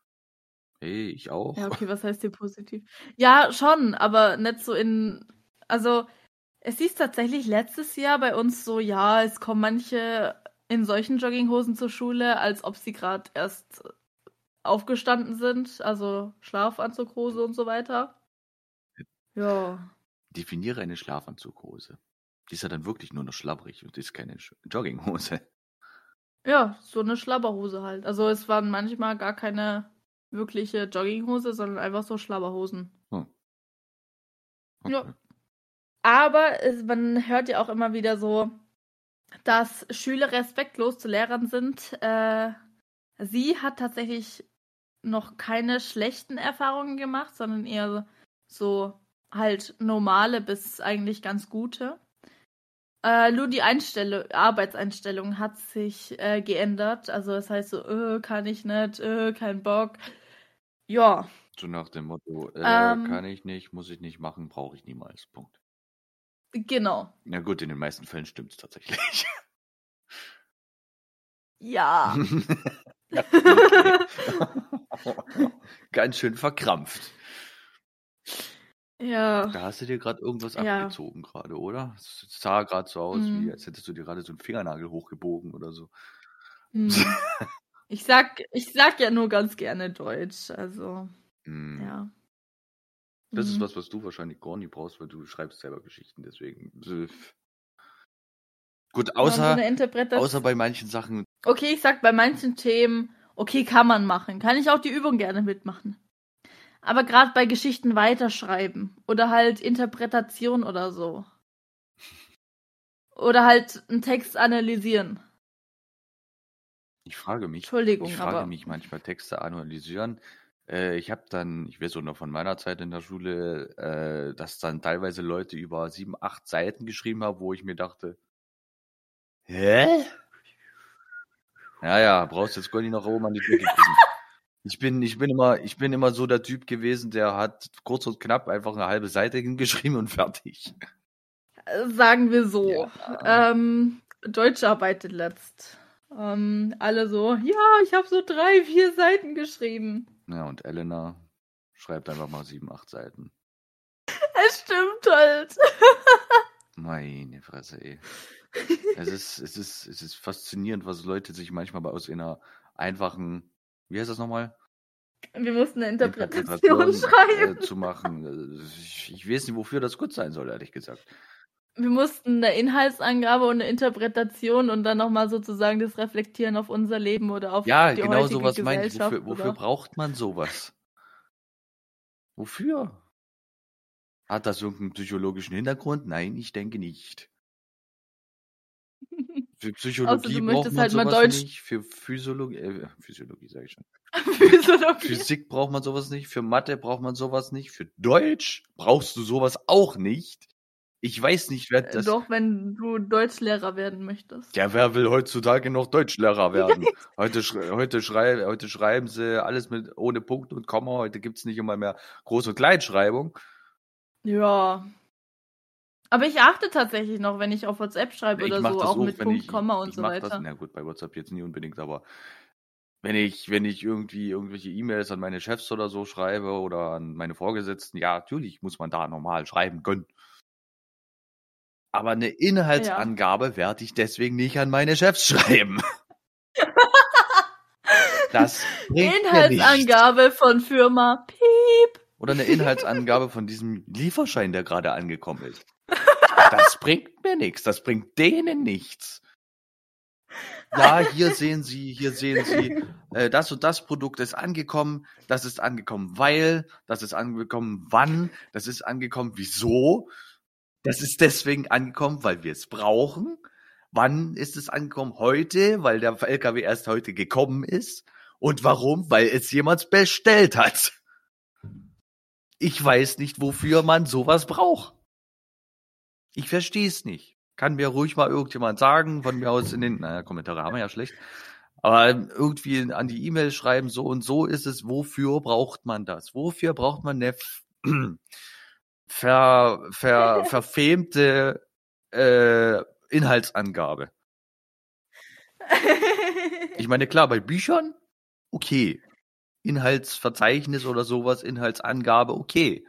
Hey, ich auch.
Ja, okay, was heißt hier positiv? Ja, schon, aber nicht so in. Also, es hieß tatsächlich letztes Jahr bei uns so, ja, es kommen manche in solchen Jogginghosen zur Schule, als ob sie gerade erst aufgestanden sind, also Schlafanzughose und so weiter. Ja.
Definiere eine Schlafanzughose. Die ist ja dann wirklich nur noch schlabbrig und ist keine Jogginghose.
Ja, so eine Schlabberhose halt. Also es waren manchmal gar keine wirkliche Jogginghose, sondern einfach so Schlabberhosen. Hm. Okay. Ja. Aber man hört ja auch immer wieder so, dass Schüler respektlos zu Lehrern sind. Äh, sie hat tatsächlich noch keine schlechten Erfahrungen gemacht, sondern eher so halt normale bis eigentlich ganz gute. Äh, nur die Einstellung, Arbeitseinstellung hat sich äh, geändert. Also das heißt so, äh, kann ich nicht, äh, kein Bock. Ja.
So nach dem Motto, äh, ähm, kann ich nicht, muss ich nicht machen, brauche ich niemals. Punkt.
Genau.
Na gut, in den meisten Fällen stimmt es tatsächlich.
Ja.
Ganz schön verkrampft.
Ja.
Da hast du dir gerade irgendwas Ja. abgezogen gerade, oder? Es sah gerade so aus, wie Mhm. als hättest du dir gerade so einen Fingernagel hochgebogen oder so.
Mhm. Ich sag ich sag ja nur ganz gerne Deutsch, also,
Mhm.
ja.
Das ist mhm. was, was du wahrscheinlich gar nicht brauchst, weil du schreibst selber Geschichten, deswegen. Gut, so außer, außer bei manchen Sachen.
Okay, ich sag bei manchen Themen, okay, kann man machen. Kann ich auch die Übung gerne mitmachen. Aber gerade bei Geschichten weiterschreiben oder halt Interpretation oder so. Oder halt einen Text analysieren.
Ich frage mich,
Entschuldigung,
ich frage
aber...
mich manchmal Texte analysieren. Äh, ich habe dann, ich weiß auch noch von meiner Zeit in der Schule, äh, dass dann teilweise Leute über sieben, acht Seiten geschrieben haben, wo ich mir dachte, hä? Ja, ja, brauchst jetzt gar nicht noch oben an die Tür gucken. Ich bin, ich bin immer, ich bin immer so der Typ gewesen, der hat kurz und knapp einfach eine halbe Seite hingeschrieben und fertig.
Sagen wir so. Ja. Ähm, Deutsch arbeitet letzt. Ähm, alle so, ja, ich habe so drei, vier Seiten geschrieben.
Ja, und Elena schreibt einfach mal sieben, acht Seiten.
Es stimmt halt.
Meine Fresse, ey. es ist, es ist, es ist faszinierend, was Leute sich manchmal aus einer einfachen wie heißt das nochmal?
Wir mussten eine Interpretation, Interpretation schreiben.
Äh, zu machen. Ich, ich, weiß nicht, wofür das gut sein soll, ehrlich gesagt.
Wir mussten eine Inhaltsangabe und eine Interpretation und dann nochmal sozusagen das Reflektieren auf unser Leben oder auf
ja,
die
genau
heutige
sowas
meine ich.
Wofür, wofür braucht man sowas? Wofür? Hat das irgendeinen psychologischen Hintergrund? Nein, ich denke nicht. Für Psychologie also, braucht man halt sowas Deutsch... nicht. Für Physiologie, äh, Physiologie sage ich schon. Physiologie. Physik braucht man sowas nicht. Für Mathe braucht man sowas nicht. Für Deutsch brauchst du sowas auch nicht. Ich weiß nicht, wer das.
Doch, wenn du Deutschlehrer werden möchtest.
Ja, wer will heutzutage noch Deutschlehrer werden? heute, heute, schrei heute schreiben sie alles mit ohne Punkt und Komma. Heute gibt es nicht immer mehr Groß- und Kleinschreibung.
Ja, aber ich achte tatsächlich noch, wenn ich auf WhatsApp schreibe oder so, auch, auch mit Punkt, ich, Komma und ich so weiter. Das,
na gut, bei WhatsApp jetzt nie unbedingt, aber wenn ich, wenn ich irgendwie irgendwelche E-Mails an meine Chefs oder so schreibe oder an meine Vorgesetzten, ja, natürlich muss man da normal schreiben können. Aber eine Inhaltsangabe ja. werde ich deswegen nicht an meine Chefs schreiben. Das
Inhaltsangabe von Firma Piep.
Oder eine Inhaltsangabe von diesem Lieferschein, der gerade angekommen ist. Das bringt mir nichts. Das bringt denen nichts. Ja, hier sehen Sie, hier sehen Sie, äh, das und das Produkt ist angekommen, das ist angekommen, weil, das ist angekommen, wann, das ist angekommen, wieso, das ist deswegen angekommen, weil wir es brauchen. Wann ist es angekommen? Heute, weil der LKW erst heute gekommen ist. Und warum? Weil es jemand bestellt hat. Ich weiß nicht, wofür man sowas braucht. Ich verstehe es nicht. Kann mir ruhig mal irgendjemand sagen, von mir aus in den, naja, Kommentare haben wir ja schlecht. Aber irgendwie an die E-Mail schreiben, so und so ist es, wofür braucht man das? Wofür braucht man eine ver, ver, verfemte äh, Inhaltsangabe? Ich meine, klar, bei Büchern, okay. Inhaltsverzeichnis oder sowas, Inhaltsangabe, okay.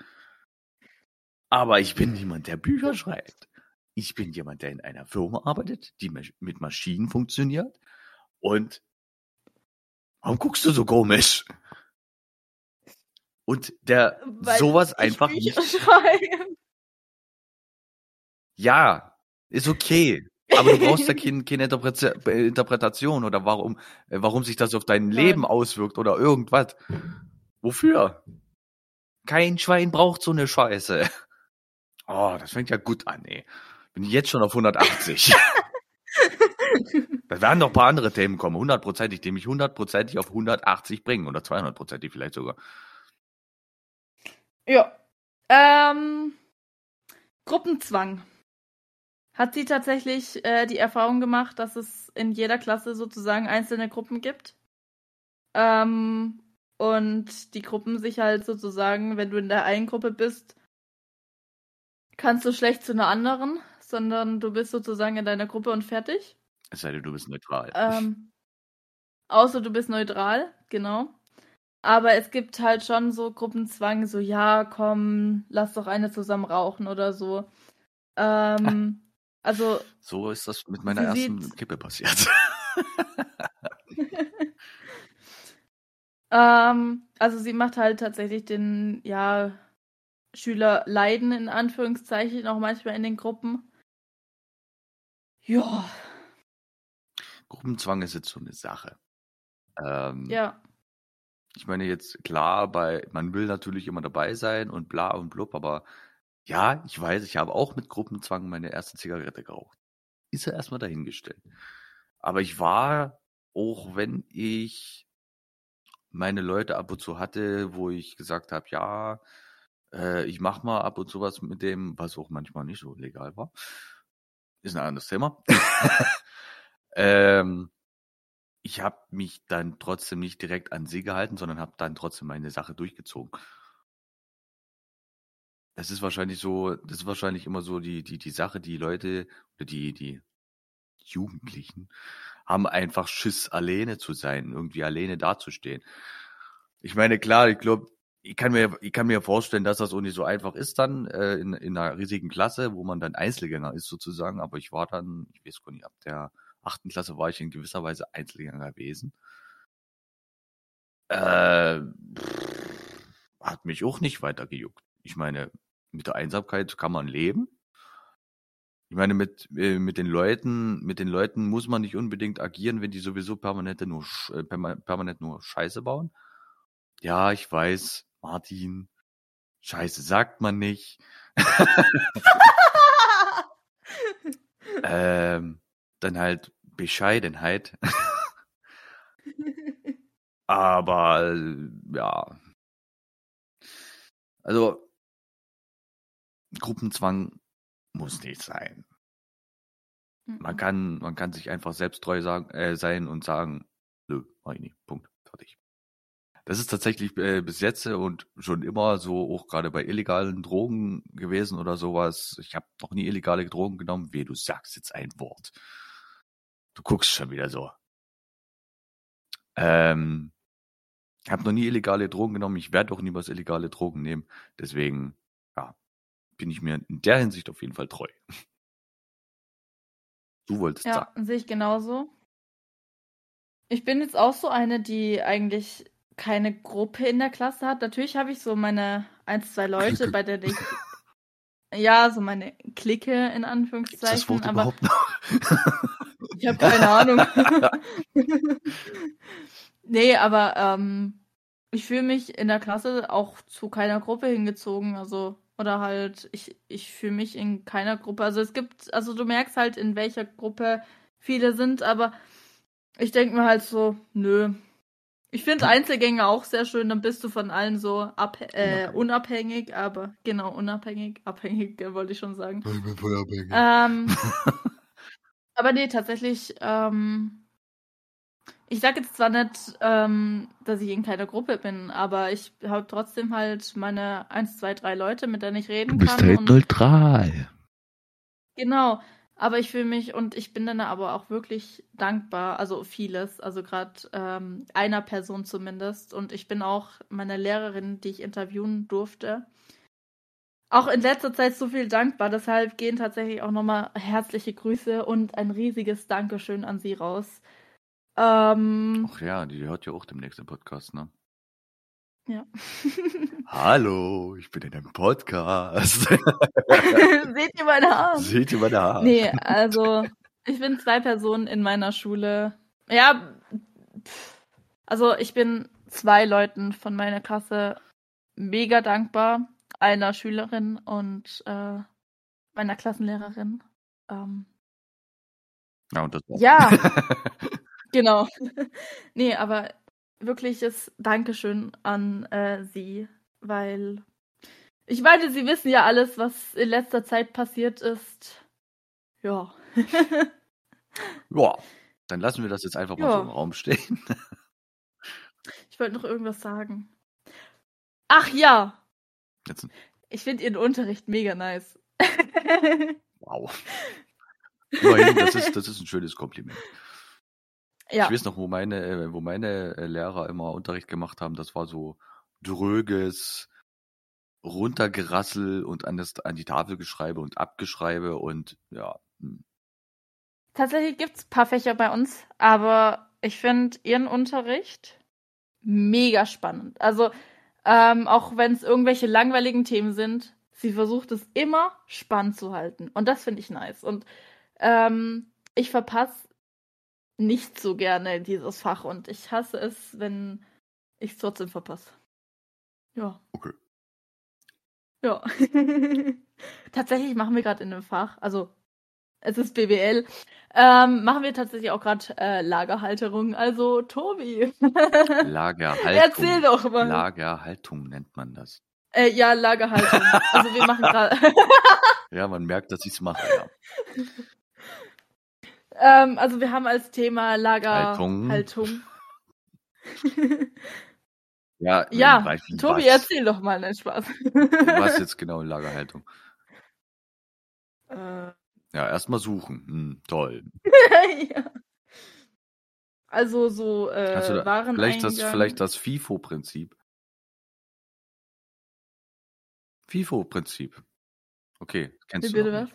Aber ich bin niemand, der Bücher schreibt. Ich bin jemand, der in einer Firma arbeitet, die mit Maschinen funktioniert. Und warum guckst du so komisch? Und der Weil sowas einfach nicht. Schreiben. Ja, ist okay. Aber du brauchst ja keine, keine Interpretation oder warum, äh, warum sich das auf dein Leben auswirkt oder irgendwas. Wofür? Kein Schwein braucht so eine Scheiße. Oh, das fängt ja gut an, ey. Bin ich jetzt schon auf 180. da werden noch ein paar andere Themen kommen, hundertprozentig, die mich hundertprozentig auf 180 bringen oder 200prozentig vielleicht sogar.
Ja. Ähm, Gruppenzwang. Hat sie tatsächlich äh, die Erfahrung gemacht, dass es in jeder Klasse sozusagen einzelne Gruppen gibt? Ähm, und die Gruppen sich halt sozusagen, wenn du in der einen Gruppe bist, kannst du schlecht zu einer anderen, sondern du bist sozusagen in deiner Gruppe und fertig.
Es sei denn, du bist neutral.
Ähm, außer du bist neutral, genau. Aber es gibt halt schon so Gruppenzwang, so ja, komm, lass doch eine zusammen rauchen oder so. Ähm, also.
So ist das mit meiner ersten sieht... Kippe passiert.
ähm, also sie macht halt tatsächlich den, ja, Schüler leiden, in Anführungszeichen, auch manchmal in den Gruppen. Ja.
Gruppenzwang ist jetzt so eine Sache.
Ähm, ja.
Ich meine jetzt klar, bei man will natürlich immer dabei sein und bla und blub, aber ja, ich weiß, ich habe auch mit Gruppenzwang meine erste Zigarette geraucht. Ist ja erstmal dahingestellt. Aber ich war, auch wenn ich meine Leute ab und zu hatte, wo ich gesagt habe, ja, äh, ich mache mal ab und zu was mit dem, was auch manchmal nicht so legal war. Ist ein anderes Thema. ähm, ich habe mich dann trotzdem nicht direkt an sie gehalten, sondern habe dann trotzdem meine Sache durchgezogen. Das ist wahrscheinlich so, das ist wahrscheinlich immer so die, die, die Sache, die Leute oder die, die Jugendlichen haben einfach Schiss, alleine zu sein, irgendwie alleine dazustehen. Ich meine, klar, ich glaube, ich kann mir, ich kann mir vorstellen, dass das auch nicht so einfach ist dann äh, in, in einer riesigen Klasse, wo man dann Einzelgänger ist sozusagen. Aber ich war dann, ich weiß gar nicht, ab der achten Klasse war ich in gewisser Weise Einzelgänger gewesen. Äh, pff, hat mich auch nicht weiter gejuckt. Ich meine, mit der Einsamkeit kann man leben. Ich meine, mit, äh, mit den Leuten, mit den Leuten muss man nicht unbedingt agieren, wenn die sowieso permanent nur, äh, permanent nur Scheiße bauen. Ja, ich weiß, Martin, Scheiße sagt man nicht. ähm, dann halt Bescheidenheit. Aber ja. Also Gruppenzwang muss nicht sein. Man mhm. kann, man kann sich einfach selbst treu sagen, äh, sein und sagen, nö, mach ich nicht. Punkt. Fertig. Das ist tatsächlich äh, bis jetzt und schon immer so auch gerade bei illegalen Drogen gewesen oder sowas. Ich habe noch nie illegale Drogen genommen. Weh, du sagst jetzt ein Wort. Du guckst schon wieder so. Ähm, ich habe noch nie illegale Drogen genommen. Ich werde auch niemals illegale Drogen nehmen. Deswegen, ja, bin ich mir in der Hinsicht auf jeden Fall treu. Du wolltest
ja, sagen. Ja, sehe ich genauso. Ich bin jetzt auch so eine, die eigentlich keine Gruppe in der Klasse hat. Natürlich habe ich so meine ein, zwei Leute, bei denen ich. Ja, so meine Clique in Anführungszeichen. Gibt's das Wort aber überhaupt noch? ich habe keine Ahnung. nee, aber ähm, ich fühle mich in der Klasse auch zu keiner Gruppe hingezogen. Also, oder halt, ich, ich fühle mich in keiner Gruppe. Also es gibt, also du merkst halt, in welcher Gruppe viele sind, aber ich denke mir halt so, nö, ich finde Einzelgänge auch sehr schön, dann bist du von allen so ab, äh, unabhängig, aber genau, unabhängig, abhängig, wollte ich schon sagen. Ich bin voll abhängig. Ähm, aber nee, tatsächlich, ähm, ich sage jetzt zwar nicht, ähm, dass ich in keiner Gruppe bin, aber ich habe trotzdem halt meine 1, 2, 3 Leute, mit denen ich reden kann. Du bist
kann halt neutral.
Genau. Aber ich fühle mich und ich bin dann aber auch wirklich dankbar, also vieles, also gerade ähm, einer Person zumindest. Und ich bin auch meiner Lehrerin, die ich interviewen durfte, auch in letzter Zeit so viel dankbar. Deshalb gehen tatsächlich auch nochmal herzliche Grüße und ein riesiges Dankeschön an sie raus. Ähm,
Ach ja, die hört ja auch demnächst im Podcast, ne?
Ja.
Hallo, ich bin in einem Podcast.
Seht ihr meine Haare?
Seht ihr meine Haare?
Nee, also ich bin zwei Personen in meiner Schule. Ja, also ich bin zwei Leuten von meiner Klasse mega dankbar. Einer Schülerin und äh, meiner Klassenlehrerin. Ähm,
ja, und das
war's. Ja, genau. nee, aber wirkliches Dankeschön an äh, Sie, weil ich meine, Sie wissen ja alles, was in letzter Zeit passiert ist. Ja.
ja, dann lassen wir das jetzt einfach mal ja. so im Raum stehen.
ich wollte noch irgendwas sagen. Ach ja. Jetzt. Ich finde Ihren Unterricht mega nice.
wow. Immerhin, das ist, das ist ein schönes Kompliment. Ja. Ich weiß noch, wo meine, äh, wo meine äh, Lehrer immer Unterricht gemacht haben, das war so dröges Runtergerassel und an, das, an die Tafel geschreibe und abgeschreibe und ja. Hm.
Tatsächlich gibt es ein paar Fächer bei uns, aber ich finde ihren Unterricht mega spannend. Also, ähm, auch wenn es irgendwelche langweiligen Themen sind, sie versucht es immer spannend zu halten. Und das finde ich nice. Und ähm, ich verpasse nicht so gerne dieses Fach und ich hasse es, wenn ich es trotzdem verpasse. Ja.
Okay.
Ja. tatsächlich machen wir gerade in dem Fach, also es ist BWL, ähm, machen wir tatsächlich auch gerade äh, Lagerhalterung. Also Tobi.
Lagerhaltung.
Erzähl doch mal.
Lagerhaltung nennt man das.
Äh, ja, Lagerhaltung. also wir machen gerade.
ja, man merkt, dass ich es mache, ja.
Ähm, also wir haben als Thema Lagerhaltung. Haltung.
ja,
ja Tobi, was? erzähl doch mal, nein, Spaß.
was jetzt genau in Lagerhaltung?
Äh.
Ja, erstmal suchen. Hm, toll.
ja. Also so äh,
da, Waren vielleicht das, vielleicht das FIFO-Prinzip. FIFO-Prinzip. Okay, kennst Wie du bitte was?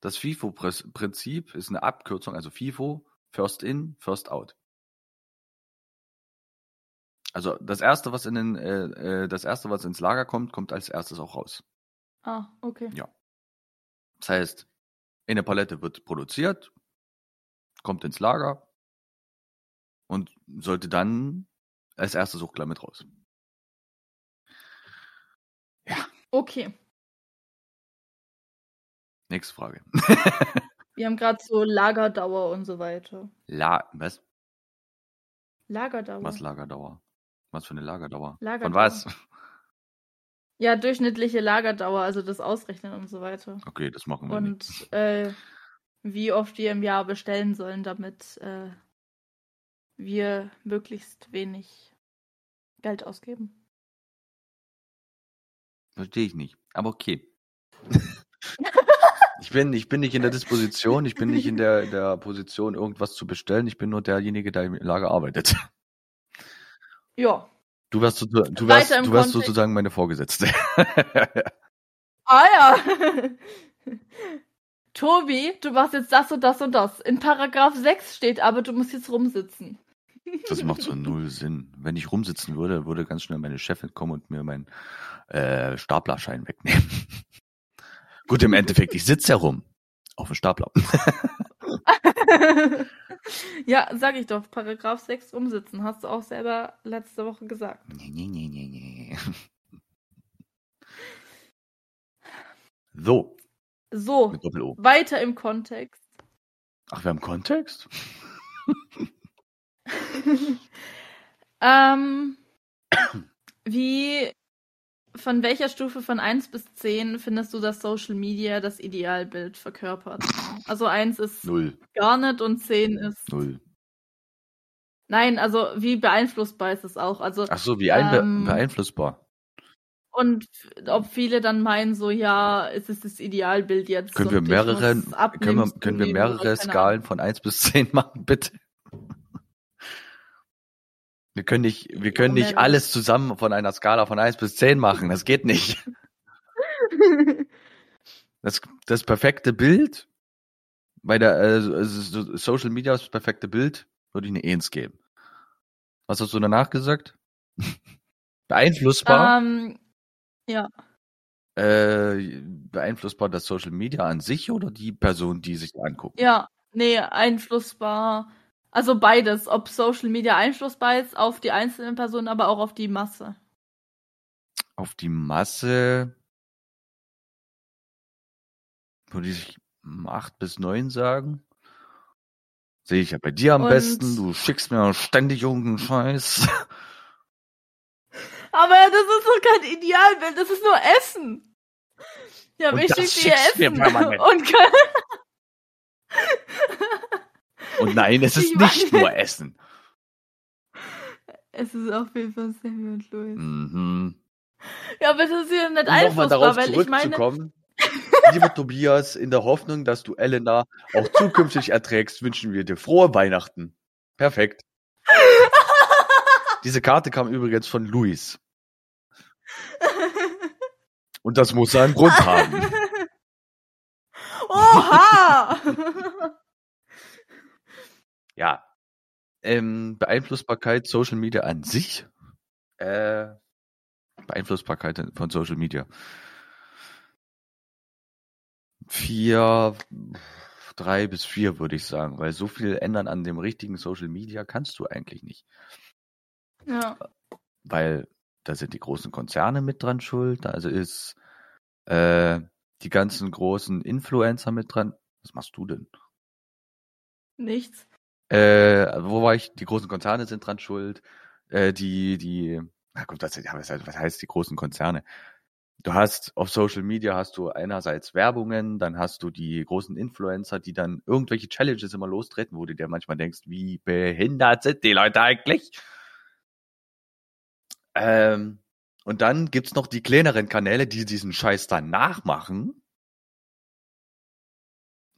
Das FIFO-Prinzip ist eine Abkürzung, also FIFO, First In, First Out. Also das erste, was in den, äh, äh, das erste, was ins Lager kommt, kommt als erstes auch raus.
Ah, okay.
Ja. Das heißt, eine Palette wird produziert, kommt ins Lager und sollte dann als erstes auch gleich mit raus. Ja.
Okay.
Nächste Frage.
Wir haben gerade so Lagerdauer und so weiter.
La was?
Lagerdauer.
Was Lagerdauer? Was für eine Lagerdauer?
Lagerdauer.
Von was?
Ja, durchschnittliche Lagerdauer, also das Ausrechnen und so weiter.
Okay, das machen wir
und, nicht. Äh, wie oft wir im Jahr bestellen sollen, damit äh, wir möglichst wenig Geld ausgeben.
Verstehe ich nicht. Aber okay. Ich bin, ich bin nicht in der Disposition, ich bin nicht in der, der Position, irgendwas zu bestellen. Ich bin nur derjenige, der im Lager arbeitet.
Ja.
Du wärst, du, du wärst, du wärst sozusagen meine Vorgesetzte.
ah ja. Tobi, du machst jetzt das und das und das. In Paragraph 6 steht aber, du musst jetzt rumsitzen.
Das macht so null Sinn. Wenn ich rumsitzen würde, würde ganz schnell meine Chefin kommen und mir meinen äh, Staplerschein wegnehmen. Gut, im Endeffekt, ich sitze ja rum. Auf dem Stapler.
ja, sag ich doch. Paragraph 6 umsitzen. Hast du auch selber letzte Woche gesagt.
Nee, nee, nee, nee, nee. So.
So. Weiter im Kontext.
Ach, wir haben Kontext?
ähm, wie, von welcher Stufe von 1 bis 10 findest du, dass Social Media das Idealbild verkörpert? Also 1 ist
Null.
gar nicht und 10 ist.
Null.
Nein, also wie beeinflussbar ist es auch? Also,
Ach so, wie ähm, beeinflussbar.
Und ob viele dann meinen, so ja, es ist das Idealbild jetzt.
Können wir mehrere, können wir, können wir mehrere Skalen von 1 bis 10 machen, bitte? Wir können nicht, wir können nicht alles zusammen von einer Skala von 1 bis 10 machen. Das geht nicht. Das, das perfekte Bild bei der äh, Social Media das perfekte Bild würde ich eine 1 geben. Was hast du danach gesagt? Beeinflussbar? Um,
ähm, ja.
Äh, beeinflussbar das Social Media an sich oder die Person, die sich anguckt?
Ja, nee, einflussbar also beides, ob Social Media einflussbar ist auf die einzelnen Personen, aber auch auf die Masse.
Auf die Masse würde ich acht bis neun sagen. Sehe ich ja bei dir am Und besten. Du schickst mir ständig irgendeinen Scheiß.
Aber das ist doch kein Idealbild, das ist nur Essen. Ja, aber ich schicke dir Essen. Und
Und nein, es ist nicht nur Essen.
Es ist auf jeden Fall Sammy und Louis.
Mhm.
Ja, aber das ist ja nicht um einflussbar, weil ich meine...
Lieber Tobias, in der Hoffnung, dass du Elena auch zukünftig erträgst, wünschen wir dir frohe Weihnachten. Perfekt. Diese Karte kam übrigens von Luis. Und das muss seinen Grund haben.
Oha!
Ja. Ähm, Beeinflussbarkeit Social Media an sich. Äh, Beeinflussbarkeit von Social Media. Vier, drei bis vier würde ich sagen, weil so viel ändern an dem richtigen Social Media kannst du eigentlich nicht.
Ja.
Weil da sind die großen Konzerne mit dran schuld, also ist äh, die ganzen großen Influencer mit dran. Was machst du denn?
Nichts.
Äh, wo war ich? Die großen Konzerne sind dran schuld. Äh, die, die, na gut, was, was heißt die großen Konzerne? Du hast auf Social Media hast du einerseits Werbungen, dann hast du die großen Influencer, die dann irgendwelche Challenges immer lostreten, wo du dir manchmal denkst, wie behindert sind die Leute eigentlich? Ähm, und dann gibt's noch die kleineren Kanäle, die diesen Scheiß dann nachmachen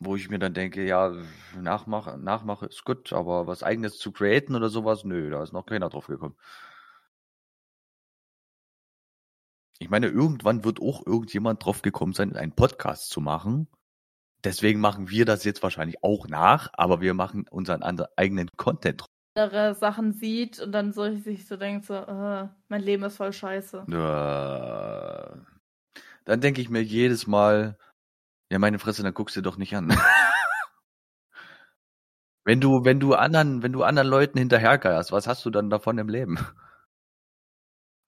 wo ich mir dann denke, ja, Nachmache, Nachmache ist gut, aber was eigenes zu createn oder sowas, nö, da ist noch keiner drauf gekommen. Ich meine, irgendwann wird auch irgendjemand drauf gekommen sein, einen Podcast zu machen. Deswegen machen wir das jetzt wahrscheinlich auch nach, aber wir machen unseren eigenen Content.
Andere Sachen sieht und dann so sich so denkt, so, äh, mein Leben ist voll scheiße.
Äh, dann denke ich mir jedes Mal, ja, meine Fresse, dann guckst du doch nicht an. wenn du, wenn du anderen, wenn du anderen Leuten hinterhergeierst, was hast du dann davon im Leben?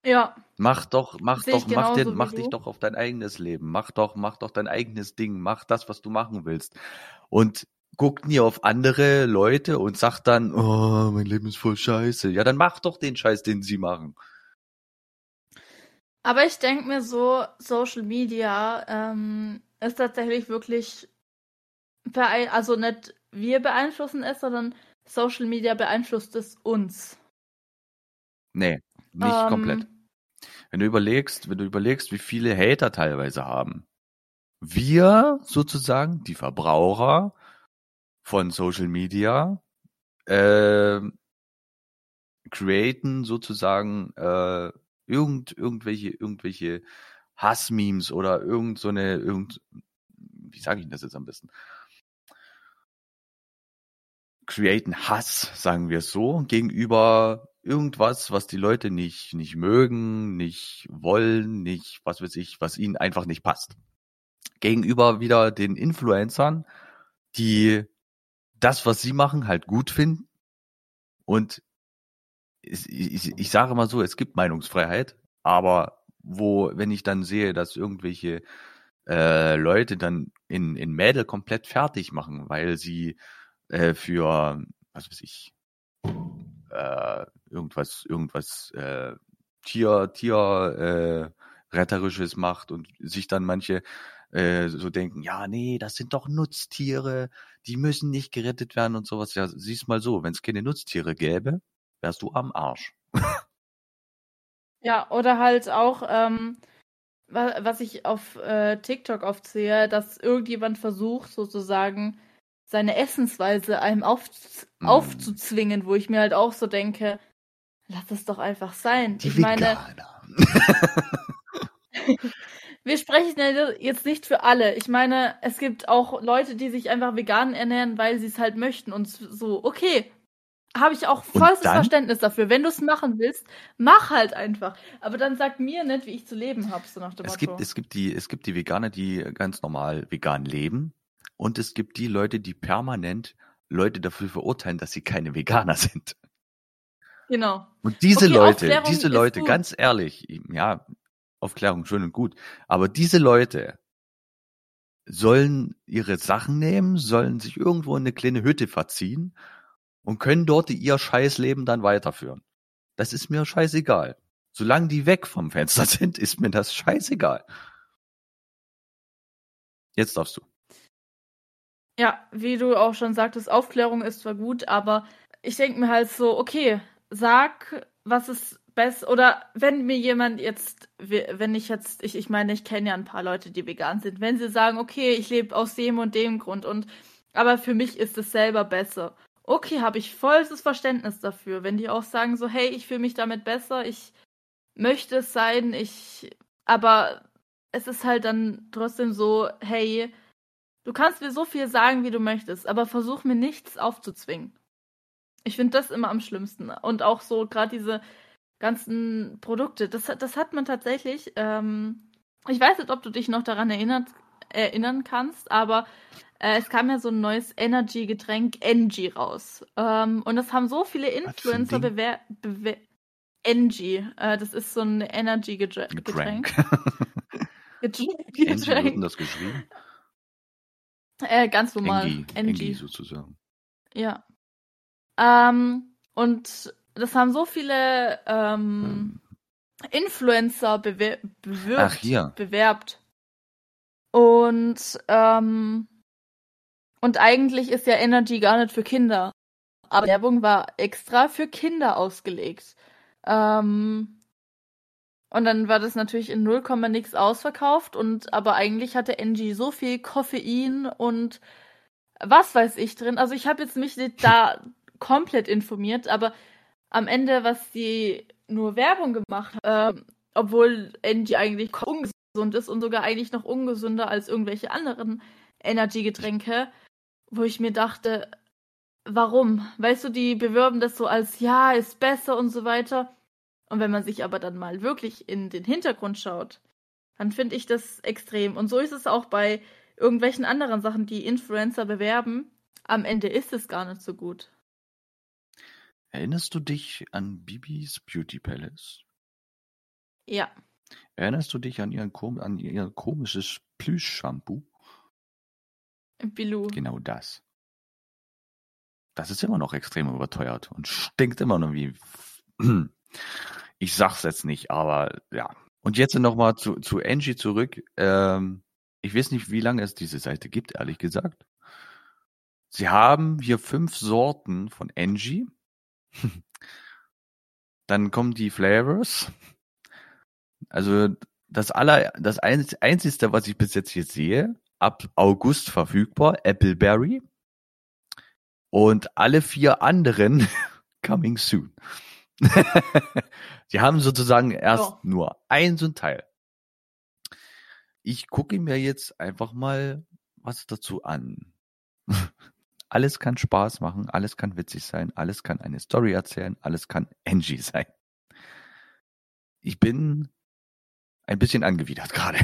Ja.
Mach doch, mach doch, mach, dir, mach dich doch auf dein eigenes Leben. Mach doch, mach doch dein eigenes Ding. Mach das, was du machen willst. Und guck nie auf andere Leute und sag dann, oh, mein Leben ist voll scheiße. Ja, dann mach doch den Scheiß, den sie machen.
Aber ich denke mir so, Social Media ähm, ist tatsächlich wirklich, also nicht wir beeinflussen es, sondern Social Media beeinflusst es uns.
Nee, nicht ähm, komplett. Wenn du überlegst, wenn du überlegst, wie viele Hater teilweise haben. Wir sozusagen, die Verbraucher von Social Media, äh, createn sozusagen äh, irgend, irgendwelche, irgendwelche Hassmemes oder irgend so eine, irgend, wie sage ich das jetzt am besten? Createn Hass, sagen wir es so, gegenüber irgendwas, was die Leute nicht, nicht mögen, nicht wollen, nicht, was weiß ich, was ihnen einfach nicht passt. Gegenüber wieder den Influencern, die das, was sie machen, halt gut finden. Und ich, ich, ich sage mal so, es gibt Meinungsfreiheit, aber wo, wenn ich dann sehe, dass irgendwelche äh, Leute dann in, in Mädel komplett fertig machen, weil sie äh, für, was weiß ich, äh, irgendwas, irgendwas äh, Tier, Tier äh, retterisches macht und sich dann manche äh, so denken, ja, nee, das sind doch Nutztiere, die müssen nicht gerettet werden und sowas. Ja, siehst mal so, wenn es keine Nutztiere gäbe, wärst du am Arsch.
ja, oder halt auch, ähm, was ich auf äh, TikTok oft sehe, dass irgendjemand versucht, sozusagen seine Essensweise einem auf, mm. aufzuzwingen, wo ich mir halt auch so denke, lass es doch einfach sein.
Die
ich
Veganer.
meine, wir sprechen ja jetzt nicht für alle. Ich meine, es gibt auch Leute, die sich einfach vegan ernähren, weil sie es halt möchten und so, okay. Habe ich auch vollstes Verständnis dafür. Wenn du es machen willst, mach halt einfach. Aber dann sag mir nicht, wie ich zu leben habe, so nach dem
es
Motto.
Gibt, es, gibt die, es gibt die Veganer, die ganz normal vegan leben. Und es gibt die Leute, die permanent Leute dafür verurteilen, dass sie keine Veganer sind.
Genau.
Und diese okay, Leute, Aufklärung diese Leute, ganz ehrlich, ja, Aufklärung schön und gut, aber diese Leute sollen ihre Sachen nehmen, sollen sich irgendwo in eine kleine Hütte verziehen und können dort ihr Scheißleben dann weiterführen. Das ist mir scheißegal. Solange die weg vom Fenster sind, ist mir das scheißegal. Jetzt darfst du.
Ja, wie du auch schon sagtest, Aufklärung ist zwar gut, aber ich denke mir halt so, okay, sag, was ist besser, oder wenn mir jemand jetzt, wenn ich jetzt, ich, ich meine, ich kenne ja ein paar Leute, die vegan sind, wenn sie sagen, okay, ich lebe aus dem und dem Grund und, aber für mich ist es selber besser. Okay, habe ich vollstes Verständnis dafür. Wenn die auch sagen so, hey, ich fühle mich damit besser, ich möchte es sein, ich, aber es ist halt dann trotzdem so, hey, Du kannst mir so viel sagen, wie du möchtest, aber versuch mir nichts aufzuzwingen. Ich finde das immer am schlimmsten. Und auch so gerade diese ganzen Produkte, das, das hat man tatsächlich. Ähm, ich weiß nicht, ob du dich noch daran erinnert, erinnern kannst, aber äh, es kam ja so ein neues Energy-Getränk Engie raus. Ähm, und das haben so viele Influencer bewerbt. Bewer Engie, äh, das ist so ein Energy-Getränk. Getränk.
Getränk. Getränk. Engie das geschrieben?
Äh, ganz normal.
Engie, Engie sozusagen.
Ja. Ähm, und das haben so viele ähm, hm. Influencer bewer bewirbt,
Ach, hier.
bewerbt. Und, ähm, und eigentlich ist ja Energy gar nicht für Kinder. Aber Werbung war extra für Kinder ausgelegt. Ähm, und dann war das natürlich in 0, nix ausverkauft und aber eigentlich hatte NG so viel Koffein und was weiß ich drin. Also ich habe jetzt mich da komplett informiert, aber am Ende, was die nur Werbung gemacht haben, äh, obwohl NG eigentlich ungesund ist und sogar eigentlich noch ungesünder als irgendwelche anderen Energy-Getränke, wo ich mir dachte, warum? Weißt du, die bewerben das so als ja, ist besser und so weiter. Und wenn man sich aber dann mal wirklich in den Hintergrund schaut, dann finde ich das extrem. Und so ist es auch bei irgendwelchen anderen Sachen, die Influencer bewerben. Am Ende ist es gar nicht so gut.
Erinnerst du dich an Bibis Beauty Palace?
Ja.
Erinnerst du dich an, ihren, an ihr komisches Plüsch-Shampoo?
Bilou.
Genau das. Das ist immer noch extrem überteuert und stinkt immer noch wie ich sag's jetzt nicht, aber ja. Und jetzt nochmal zu, zu Angie zurück. Ähm, ich weiß nicht, wie lange es diese Seite gibt, ehrlich gesagt. Sie haben hier fünf Sorten von Angie. Dann kommen die Flavors. Also das aller, das einzigste, was ich bis jetzt hier sehe, ab August verfügbar, Appleberry. Und alle vier anderen coming soon. Sie haben sozusagen erst oh. nur ein so ein Teil. Ich gucke mir jetzt einfach mal was dazu an. alles kann Spaß machen, alles kann witzig sein, alles kann eine Story erzählen, alles kann Angie sein. Ich bin ein bisschen angewidert gerade.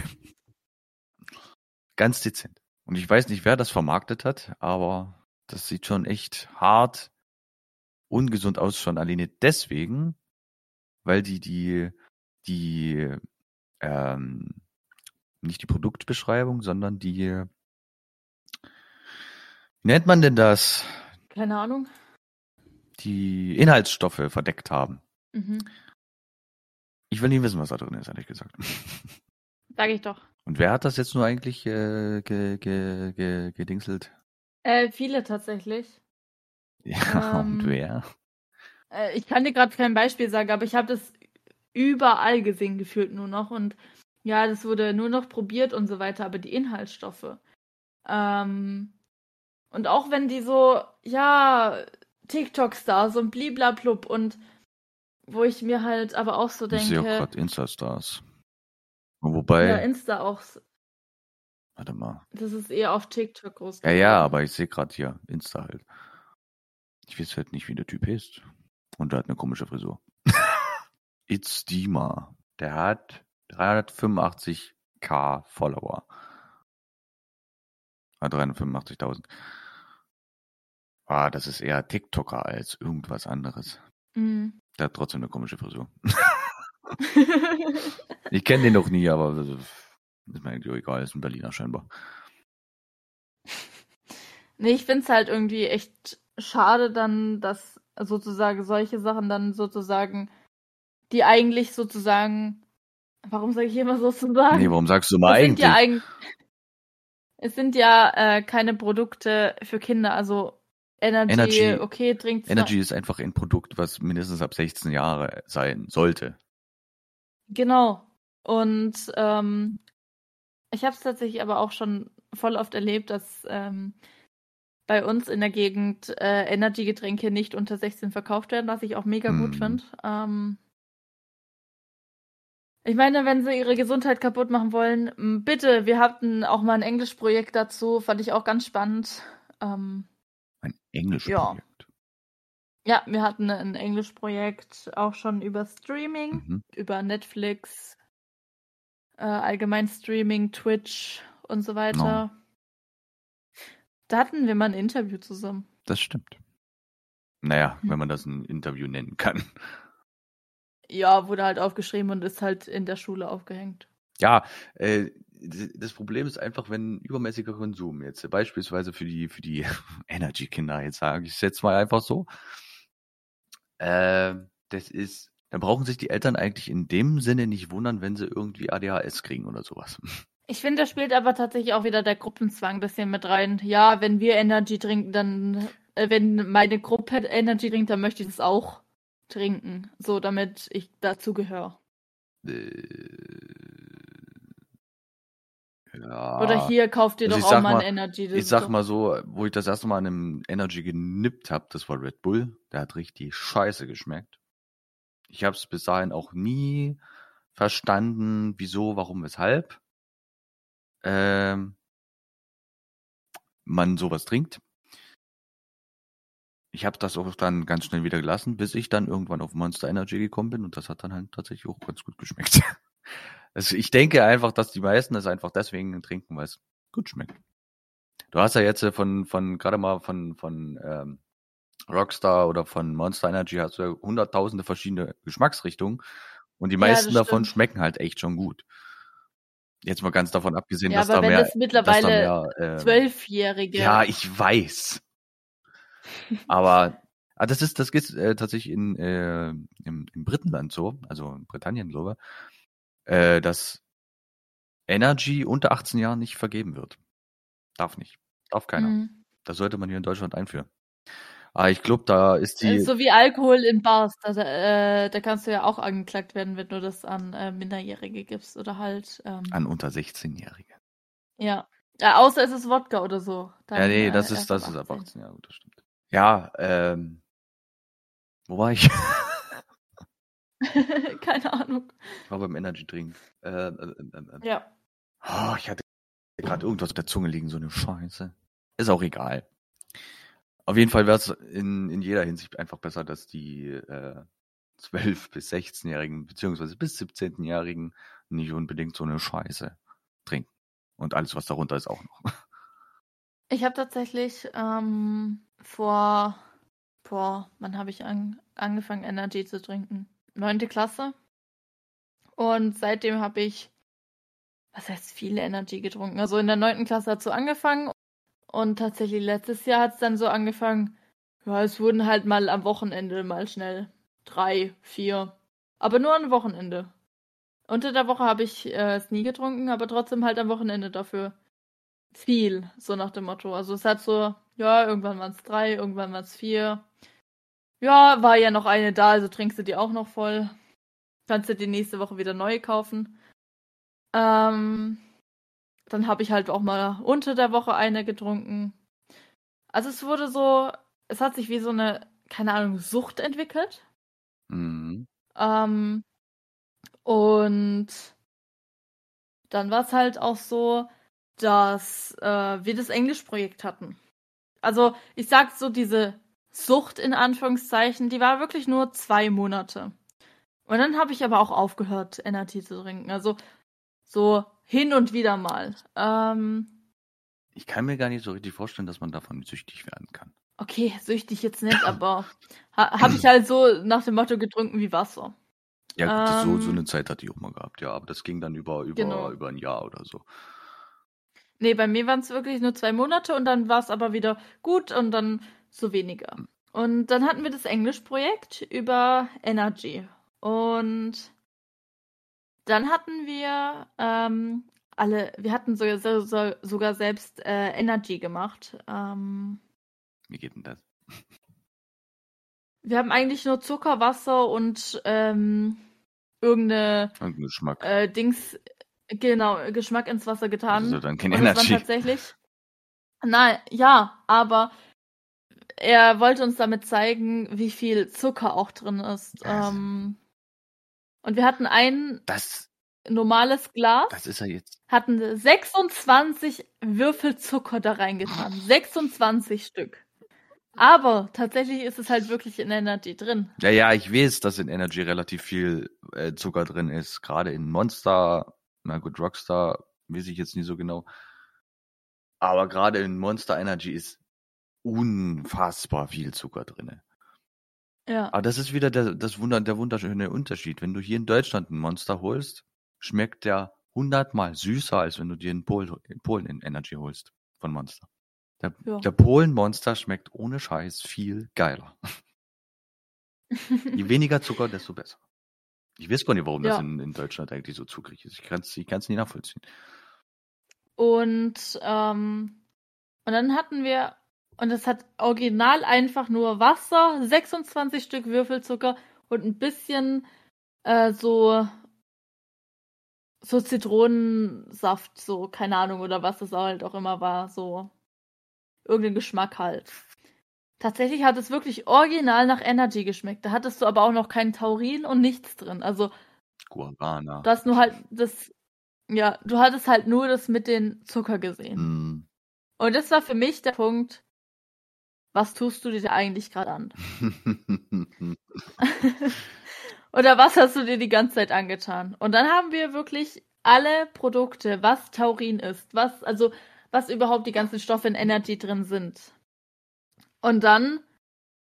Ganz dezent. Und ich weiß nicht, wer das vermarktet hat, aber das sieht schon echt hart ungesund aus, schon alleine deswegen, weil die die die ähm, nicht die Produktbeschreibung, sondern die wie nennt man denn das?
Keine Ahnung.
Die Inhaltsstoffe verdeckt haben.
Mhm.
Ich will nicht wissen, was da drin ist, ehrlich gesagt.
Sag ich doch.
Und wer hat das jetzt nur eigentlich äh, ge, ge, ge, gedingselt?
Äh, viele tatsächlich.
Ja,
Ähm,
und wer?
Äh, ich kann dir gerade kein Beispiel sagen, aber ich habe das überall gesehen, gefühlt nur noch. Und ja, das wurde nur noch probiert und so weiter, aber die Inhaltsstoffe. Ähm, und auch wenn die so, ja, TikTok-Stars und bliblablub und wo ich mir halt aber auch so
Ich sehe auch
denke,
gerade Insta-Stars. Wobei,
ja, Insta auch,
warte mal.
das ist eher auf TikTok groß.
Ja, ja, aber ich sehe gerade hier Insta halt. Ich weiß halt nicht, wie der Typ ist. Und er hat eine komische Frisur. It's Dima. Der hat 385k Follower. Ah, 385.000. Ah, das ist eher TikToker als irgendwas anderes.
Mhm.
Der hat trotzdem eine komische Frisur. Ich kenne den noch nie, aber das ist mir eigentlich egal. Ist ein Berliner scheinbar.
Nee, ich find's halt irgendwie echt schade dann, dass sozusagen solche Sachen dann sozusagen, die eigentlich sozusagen, warum sage ich immer sozusagen?
Nee, warum sagst du mal
es
eigentlich?
ja eigentlich, es sind ja äh, keine Produkte für Kinder, also Energy,
Energy-
okay, trinkt
Energy ist einfach ein Produkt, was mindestens ab 16 Jahre sein sollte.
Genau. Und ähm, ich habe es tatsächlich aber auch schon voll oft erlebt, dass ähm, bei uns in der Gegend äh, Energy-Getränke nicht unter 16 verkauft werden, was ich auch mega
Mhm.
gut finde. Ähm, ich meine, wenn sie ihre Gesundheit kaputt machen wollen, bitte, wir hatten auch mal ein Englischprojekt dazu, fand ich auch ganz spannend. Ähm,
Ein englisches
Ja. Ja, wir hatten ein Englischprojekt auch schon über Streaming.
Mhm.
über Netflix, äh, allgemein Streaming, Twitch und so weiter. Da hatten wir mal ein Interview zusammen.
Das stimmt. Naja,
Hm.
wenn man das ein Interview nennen kann.
Ja, wurde halt aufgeschrieben und ist halt in der Schule aufgehängt.
Ja, äh, das Problem ist einfach, wenn übermäßiger Konsum jetzt beispielsweise für die für die Energy-Kinder jetzt sage ich es jetzt mal einfach so, äh, das ist, dann brauchen sich die Eltern eigentlich in dem Sinne nicht wundern, wenn sie irgendwie ADHS kriegen oder sowas.
Ich finde, da spielt aber tatsächlich auch wieder der Gruppenzwang ein bisschen mit rein. Ja, wenn wir Energy trinken, dann, äh, wenn meine Gruppe Energy trinkt, dann möchte ich das auch trinken. So, damit ich dazu gehöre.
Äh, ja.
Oder hier kauft ihr
Also
doch auch mal ein Energy.
Ich sag mal so, wo ich das erste Mal an einem Energy genippt habe, das war Red Bull. Der hat richtig scheiße geschmeckt. Ich habe es bis dahin auch nie verstanden, wieso, warum, weshalb ähm, man sowas trinkt. Ich habe das auch dann ganz schnell wieder gelassen, bis ich dann irgendwann auf Monster Energy gekommen bin und das hat dann halt tatsächlich auch ganz gut geschmeckt. Also ich denke einfach, dass die meisten es einfach deswegen trinken, weil es gut schmeckt. Du hast ja jetzt äh, von, von gerade mal von, von ähm, Rockstar oder von Monster Energy hast du ja hunderttausende verschiedene Geschmacksrichtungen und die
Ja,
meisten
das
davon schmecken halt echt schon gut. Jetzt mal ganz davon abgesehen,
Ja,
dass
aber
da
wenn
mehr,
das mittlerweile
dass da mehr, ähm,
Zwölfjährige.
ja, ich weiß. Aber ah, das ist, das ist äh, tatsächlich in, äh, im, im Britenland so, also in Britannien glaube äh, dass Energy unter 18 Jahren nicht vergeben wird. Darf nicht. Darf keiner.
Mhm.
Das sollte man hier in Deutschland einführen. Aber ich glaube, da ist die.
Äh, So wie Alkohol in Bars, da, äh, da kannst du ja auch angeklagt werden, wenn du das an äh, Minderjährige gibst oder halt, ähm,
an unter 16-Jährige.
ja. ja. Außer es ist Wodka oder so. Dann,
Ja, nee,
äh,
das ist,
erst
das ist ab
18.
18, ja, gut, das stimmt. Ja, ähm. Wo war ich?
Keine Ahnung.
Ich war beim Energy Drink. Äh, äh, äh,
Ja.
oh, ich hatte gerade irgendwas auf der Zunge liegen, so eine Scheiße. Ist auch egal. Auf jeden Fall wäre es in, in jeder Hinsicht einfach besser, dass die äh, 12- bis 16-Jährigen, beziehungsweise bis 17-Jährigen nicht unbedingt so eine Scheiße trinken. Und alles, was darunter ist, auch noch.
Ich habe tatsächlich ähm, vor, vor, wann habe ich an, angefangen, Energy zu trinken? Neunte Klasse. Und seitdem habe ich, was heißt viele Energy getrunken? Also in der neunten Klasse hat es so angefangen. Und tatsächlich letztes Jahr hat es dann so angefangen, ja, es wurden halt mal am Wochenende mal schnell drei, vier. Aber nur am Wochenende. Unter der Woche habe ich äh, es nie getrunken, aber trotzdem halt am Wochenende dafür viel, so nach dem Motto. Also es hat so, ja, irgendwann waren es drei, irgendwann waren es vier. Ja, war ja noch eine da, also trinkst du die auch noch voll. Kannst du die nächste Woche wieder neu kaufen. Ähm, dann habe ich halt auch mal unter der Woche eine getrunken. Also es wurde so, es hat sich wie so eine, keine Ahnung, Sucht entwickelt. Mhm. Ähm, und dann war es halt auch so, dass äh, wir das Englischprojekt hatten. Also ich sag so, diese Sucht in Anführungszeichen, die war wirklich nur zwei Monate. Und dann habe ich aber auch aufgehört, Energy zu trinken. Also so hin und wieder mal. Ähm,
ich kann mir gar nicht so richtig vorstellen, dass man davon süchtig werden kann.
Okay, süchtig jetzt nicht, aber ha habe ich halt so nach dem Motto getrunken wie Wasser.
Ja, gut, ähm, so, so ähm. eine Zeit hatte ich auch mal gehabt, ja, aber das ging dann über, über, genau. über ein Jahr oder so.
Nee, bei mir waren es wirklich nur zwei Monate und dann war es aber wieder gut und dann so weniger. Und dann hatten wir das Englischprojekt über Energy. Und dann hatten wir ähm, alle, wir hatten so, so, so, sogar selbst äh, Energy gemacht. Ähm,
Wie geht denn das?
Wir haben eigentlich nur Zucker, Wasser und ähm, irgendeine
Geschmack.
Äh, Dings, genau, Geschmack ins Wasser getan.
Also dann kein und Energy.
tatsächlich. Nein, ja, aber er wollte uns damit zeigen, wie viel Zucker auch drin ist. Ähm, und wir hatten ein
das,
normales Glas.
Das ist er jetzt.
Hatten 26 Würfel Zucker da reingetan. 26 Stück. Aber tatsächlich ist es halt wirklich in Energy drin.
Ja, ja, ich weiß, dass in Energy relativ viel äh, Zucker drin ist. Gerade in Monster, na gut, Rockstar, weiß ich jetzt nicht so genau. Aber gerade in Monster Energy ist unfassbar viel Zucker drin.
Ja.
Aber das ist wieder der, das Wunder, der wunderschöne Unterschied. Wenn du hier in Deutschland ein Monster holst, schmeckt der hundertmal süßer, als wenn du dir in Polen, in Polen in Energy holst von Monster. Der, ja. der Polen-Monster schmeckt ohne Scheiß viel geiler. Je weniger Zucker, desto besser. Ich weiß gar nicht, warum ja. das in, in, Deutschland eigentlich so zuckrig ist. Ich kann es ich kann's nicht nachvollziehen.
Und, ähm, und dann hatten wir und es hat original einfach nur Wasser, 26 Stück Würfelzucker und ein bisschen äh, so so Zitronensaft, so keine Ahnung oder was das halt auch immer war, so irgendein Geschmack halt. Tatsächlich hat es wirklich original nach Energy geschmeckt. Da hattest du aber auch noch keinen Taurin und nichts drin. Also
Guarana.
Du hast nur halt das ja, du hattest halt nur das mit den Zucker gesehen.
Mm.
Und das war für mich der Punkt, was tust du dir eigentlich gerade an? Oder was hast du dir die ganze Zeit angetan? Und dann haben wir wirklich alle Produkte, was Taurin ist, was, also, was überhaupt die ganzen Stoffe in Energy drin sind. Und dann,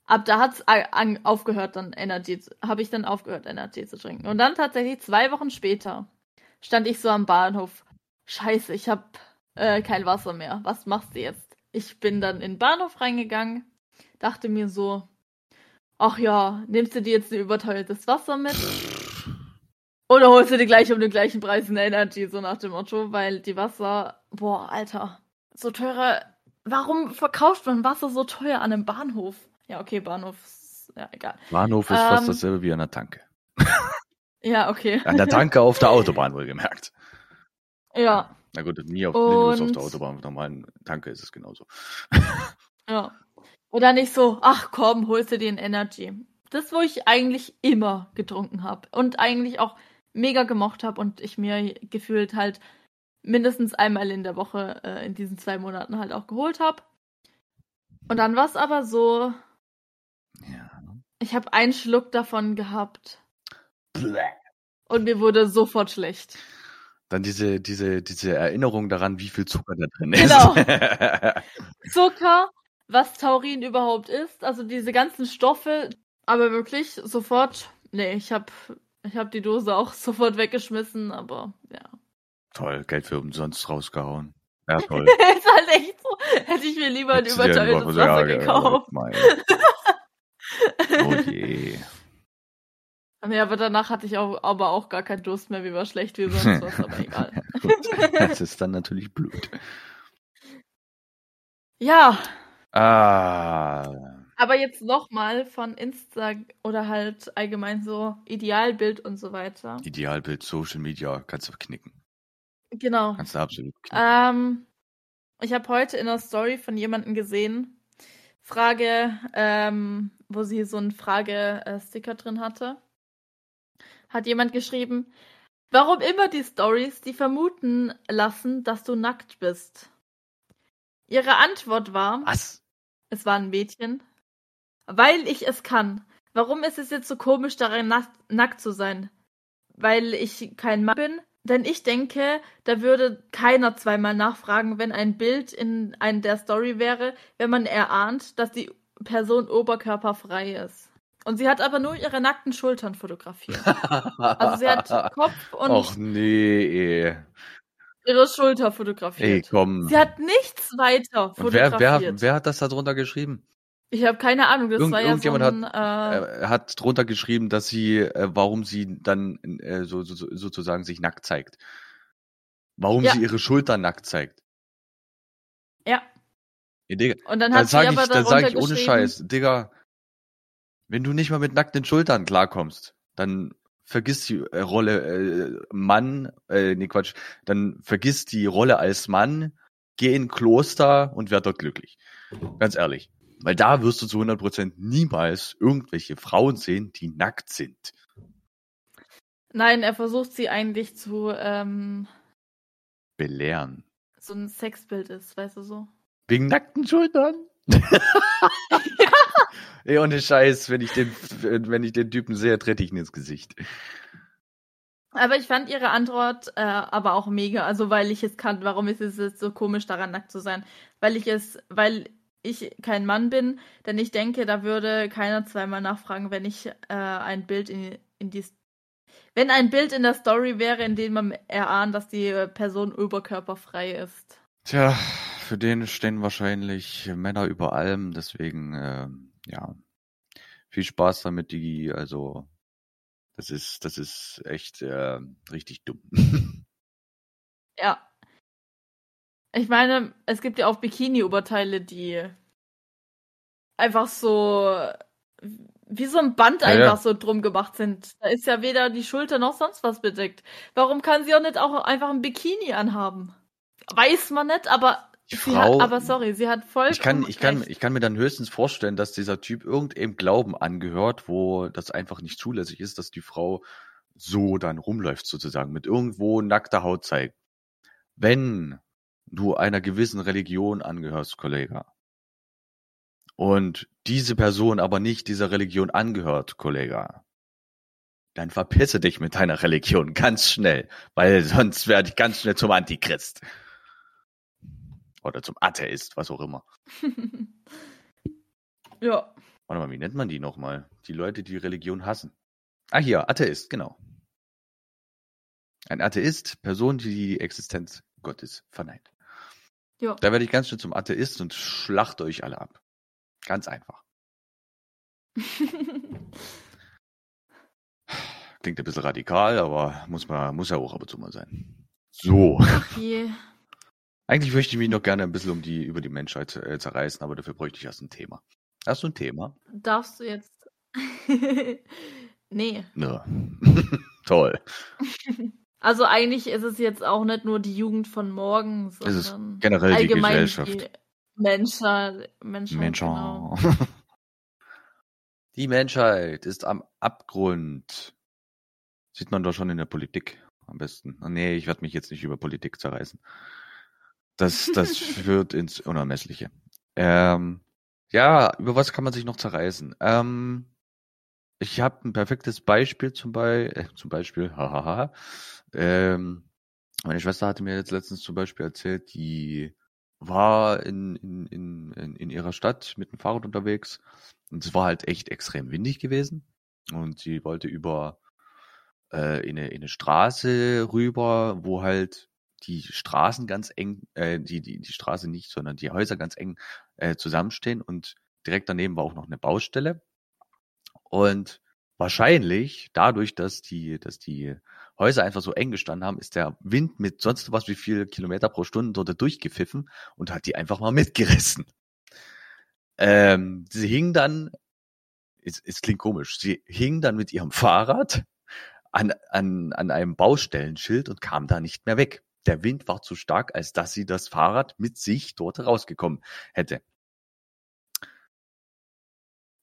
ab da hat's aufgehört, dann Energy, habe ich dann aufgehört, Energy zu trinken. Und dann tatsächlich zwei Wochen später stand ich so am Bahnhof. Scheiße, ich hab äh, kein Wasser mehr. Was machst du jetzt? Ich bin dann in den Bahnhof reingegangen, dachte mir so, ach ja, nimmst du dir jetzt ein überteuertes Wasser mit? Oder holst du dir gleich um den gleichen Preis eine Energy, so nach dem Motto, weil die Wasser, boah, Alter, so teure, warum verkauft man Wasser so teuer an einem Bahnhof? Ja, okay, Bahnhof, ja, egal.
Bahnhof ist ähm, fast dasselbe wie an der Tanke.
ja, okay.
An der Tanke auf der Autobahn wohlgemerkt.
Ja.
Na gut, nie auf, und, auf der Autobahn, auf normalen Tanke ist es genauso.
ja. Oder nicht so, ach komm, holst du dir ein Energy. Das, wo ich eigentlich immer getrunken habe und eigentlich auch mega gemocht habe und ich mir gefühlt halt mindestens einmal in der Woche äh, in diesen zwei Monaten halt auch geholt habe. Und dann war es aber so,
Ja.
ich habe einen Schluck davon gehabt
Bleh.
und mir wurde sofort schlecht.
Dann diese, diese, diese Erinnerung daran, wie viel Zucker da drin
Genau.
ist.
Zucker, was Taurin überhaupt ist, also diese ganzen Stoffe, aber wirklich sofort, nee, ich habe ich hab die Dose auch sofort weggeschmissen, aber ja.
Toll, Geld für umsonst rausgehauen. Ja, toll.
ist halt echt so, hätte ich mir lieber ein überteuertes
Wasser- ja,
gekauft.
Mein. Oh je.
Nee, aber danach hatte ich auch, aber auch gar keinen Durst mehr, wie war schlecht wie sonst was, aber egal.
Gut, das ist dann natürlich blöd.
Ja,
Ah,
aber jetzt nochmal von Insta oder halt allgemein so Idealbild und so weiter.
Idealbild, Social Media, kannst du knicken.
Genau.
Kannst du absolut knicken.
Ähm, ich habe heute in einer Story von jemandem gesehen, Frage, ähm, wo sie so einen Frage-Sticker drin hatte. Hat jemand geschrieben, warum immer die Stories, die vermuten lassen, dass du nackt bist? Ihre Antwort war,
Was?
es war ein Mädchen, weil ich es kann. Warum ist es jetzt so komisch, darin nack nackt zu sein? Weil ich kein Mann bin? Denn ich denke, da würde keiner zweimal nachfragen, wenn ein Bild in einer der Story wäre, wenn man erahnt, dass die Person oberkörperfrei ist. Und sie hat aber nur ihre nackten Schultern fotografiert. Also sie hat Kopf und
Och nee, ey.
ihre Schulter fotografiert.
Ey, komm.
Sie hat nichts weiter fotografiert.
wer, wer, wer hat das da drunter geschrieben?
ich habe keine Ahnung, das
Irgend-
war ja so
irgendjemand
ein, äh,
Er hat drunter geschrieben, dass sie, äh, warum sie dann äh, so, so, so- sozusagen sich nackt zeigt. Warum
Ja.
sie ihre Schultern nackt zeigt.
ja.
Ja, Digga,
Und dann
da
hat sie
sag ich,
aber
da
darunter
sag ich ohne Scheiß, Digga, wenn du nicht mal mit nackten Schultern klarkommst, dann vergiss die äh, Rolle äh, Mann, äh, nee Quatsch, dann vergiss die Rolle als Mann, geh in Kloster und werd dort glücklich. Ganz ehrlich. Weil da wirst du zu 100% niemals irgendwelche Frauen sehen, die nackt sind.
Nein, er versucht sie eigentlich zu, ähm,
Belehren.
so ein Sexbild ist, weißt du so.
Wegen nackten Schultern? Ey, ohne Scheiß, wenn ich den, wenn ich den Typen sehe, trete ich ihn ins Gesicht.
Aber ich fand ihre Antwort äh, aber auch mega. Also weil ich es kann, warum ist es jetzt so komisch daran nackt zu sein? Weil ich es, weil ich kein Mann bin, denn ich denke, da würde keiner zweimal nachfragen, wenn ich äh, ein Bild in, in die wenn ein Bild in der Story wäre, in dem man erahnt, dass die äh, Person oberkörperfrei ist.
Tja, für den stehen wahrscheinlich Männer über allem, deswegen, ähm, ja, viel Spaß damit, Digi. Also, das ist, das ist echt äh, richtig dumm.
Ja. Ich meine, es gibt ja auch Bikini-Oberteile, die einfach so wie so ein Band
Ja,
einfach
ja.
so drum gemacht sind. Da ist ja weder die Schulter noch sonst was bedeckt. Warum kann sie auch nicht auch einfach ein Bikini anhaben? Weiß man nicht, aber
Die
sie
Frau-
hat, aber sorry, sie hat voll
Ich kann, ich kann, ich kann mir dann höchstens vorstellen, dass dieser Typ irgendeinem Glauben angehört, wo das einfach nicht zulässig ist, dass die Frau so dann rumläuft sozusagen, mit irgendwo nackter Haut zeigt. Wenn du einer gewissen Religion angehörst, Kollege, und diese Person aber nicht dieser Religion angehört, Kollege, dann verpisse dich mit deiner Religion ganz schnell, weil sonst werde ich ganz schnell zum Antichrist. Oder zum Atheist, was auch immer.
ja.
Warte mal, wie nennt man die nochmal? Die Leute, die Religion hassen. Ah, hier, Atheist, genau. Ein Atheist, Person, die die Existenz Gottes verneint.
Ja.
Da werde ich ganz schnell zum Atheist und schlachte euch alle ab. Ganz einfach. Klingt ein bisschen radikal, aber muss man, muss ja auch ab und zu mal sein. So.
okay.
Eigentlich möchte ich mich noch gerne ein bisschen um die, über die Menschheit äh, zerreißen, aber dafür bräuchte ich erst ein Thema. Hast du ein Thema?
Darfst du jetzt. nee.
Ne. Toll.
Also eigentlich ist es jetzt auch nicht nur die Jugend von morgen,
Es ist
sondern
generell die
allgemein
Gesellschaft.
die Menschheit. Menschheit,
Menschheit.
Genau.
Die Menschheit ist am Abgrund. Sieht man doch schon in der Politik. am besten. Nee, ich werde mich jetzt nicht über Politik zerreißen. Das, das führt ins Unermessliche. Ähm, ja, über was kann man sich noch zerreißen? Ähm, ich habe ein perfektes Beispiel zum, Be äh, zum Beispiel, hahaha. ähm, meine Schwester hatte mir jetzt letztens zum Beispiel erzählt, die war in, in, in, in ihrer Stadt mit dem Fahrrad unterwegs und es war halt echt extrem windig gewesen und sie wollte über äh, in, eine, in eine Straße rüber, wo halt die Straßen ganz eng, äh, die, die, die Straße nicht, sondern die Häuser ganz eng äh, zusammenstehen und direkt daneben war auch noch eine Baustelle. Und wahrscheinlich dadurch, dass die, dass die Häuser einfach so eng gestanden haben, ist der Wind mit sonst was wie viel Kilometer pro Stunde dort durchgepfiffen und hat die einfach mal mitgerissen. Ähm, sie hing dann, es, es klingt komisch, sie hing dann mit ihrem Fahrrad an, an, an einem Baustellenschild und kam da nicht mehr weg. Der Wind war zu stark, als dass sie das Fahrrad mit sich dort rausgekommen hätte.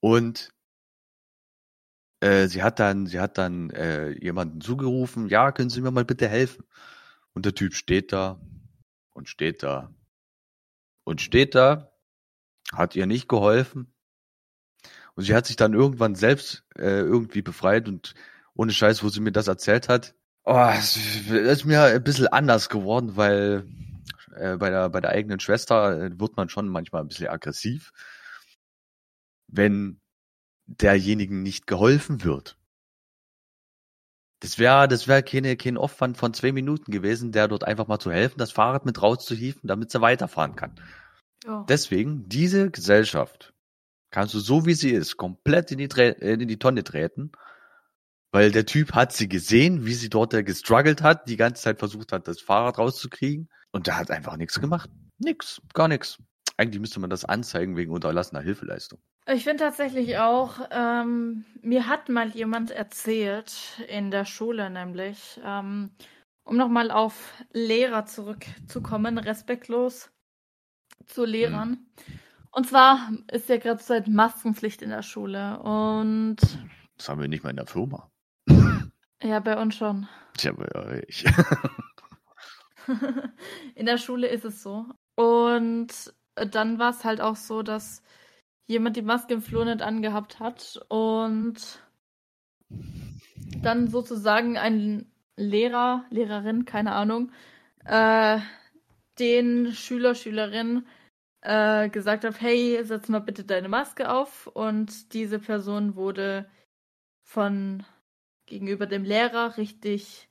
Und äh, sie hat dann, sie hat dann äh, jemanden zugerufen, ja, können Sie mir mal bitte helfen? Und der Typ steht da und steht da und steht da, hat ihr nicht geholfen. Und sie hat sich dann irgendwann selbst äh, irgendwie befreit und ohne Scheiß, wo sie mir das erzählt hat, oh, es ist mir ein bisschen anders geworden, weil äh, bei, der, bei der eigenen Schwester äh, wird man schon manchmal ein bisschen aggressiv, wenn derjenigen nicht geholfen wird. Das wäre das wäre keine, kein Aufwand von zwei Minuten gewesen, der dort einfach mal zu helfen, das Fahrrad mit rauszuhieven, damit sie weiterfahren kann. Oh. Deswegen, diese Gesellschaft kannst du so wie sie ist, komplett in die, äh, in die Tonne treten weil der Typ hat sie gesehen, wie sie dort gestruggelt hat, die ganze Zeit versucht hat, das Fahrrad rauszukriegen. Und der hat einfach nichts gemacht. Nix, gar nichts. Eigentlich müsste man das anzeigen wegen unterlassener Hilfeleistung.
Ich finde tatsächlich auch, ähm, mir hat mal jemand erzählt, in der Schule nämlich, ähm, um nochmal auf Lehrer zurückzukommen, respektlos zu Lehrern. Hm. Und zwar ist ja gerade seit Maskenpflicht in der Schule und.
Das haben wir nicht mal in der Firma.
Ja, bei uns schon.
Tja, bei euch.
In der Schule ist es so. Und dann war es halt auch so, dass jemand die Maske im Flur nicht angehabt hat und dann sozusagen ein Lehrer, Lehrerin, keine Ahnung, äh, den Schüler, Schülerin äh, gesagt hat, hey, setz mal bitte deine Maske auf. Und diese Person wurde von gegenüber dem Lehrer richtig,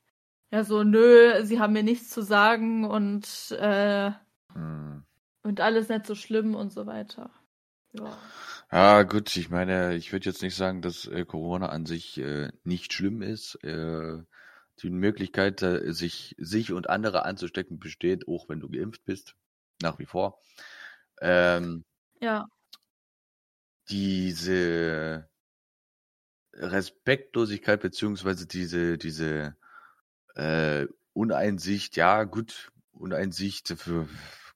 ja, so, nö, sie haben mir nichts zu sagen und, äh, hm. und alles nicht so schlimm und so weiter. Ja.
Ja, gut, ich meine, ich würde jetzt nicht sagen, dass äh, Corona an sich äh, nicht schlimm ist. Äh, die Möglichkeit, äh, sich, sich und andere anzustecken, besteht, auch wenn du geimpft bist, nach wie vor. Ähm,
ja.
Diese Respektlosigkeit beziehungsweise diese, diese äh, Uneinsicht, ja gut, Uneinsicht, dafür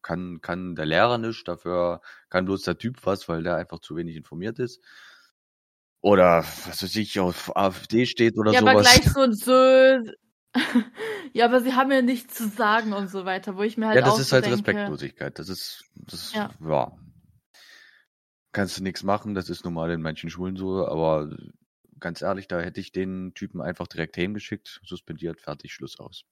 kann, kann der Lehrer nicht, dafür kann bloß der Typ was, weil der einfach zu wenig informiert ist. Oder was weiß ich, auf AfD steht oder
ja,
sowas.
Ja, aber gleich so, so ja, aber sie haben ja nichts zu sagen und so weiter, wo ich mir halt
Ja, das
ist
halt denke, Respektlosigkeit. Das ist, das ist, ja. ja. Kannst du nichts machen, das ist normal in manchen Schulen so, aber ganz ehrlich, da hätte ich den Typen einfach direkt hingeschickt, suspendiert, fertig, Schluss aus.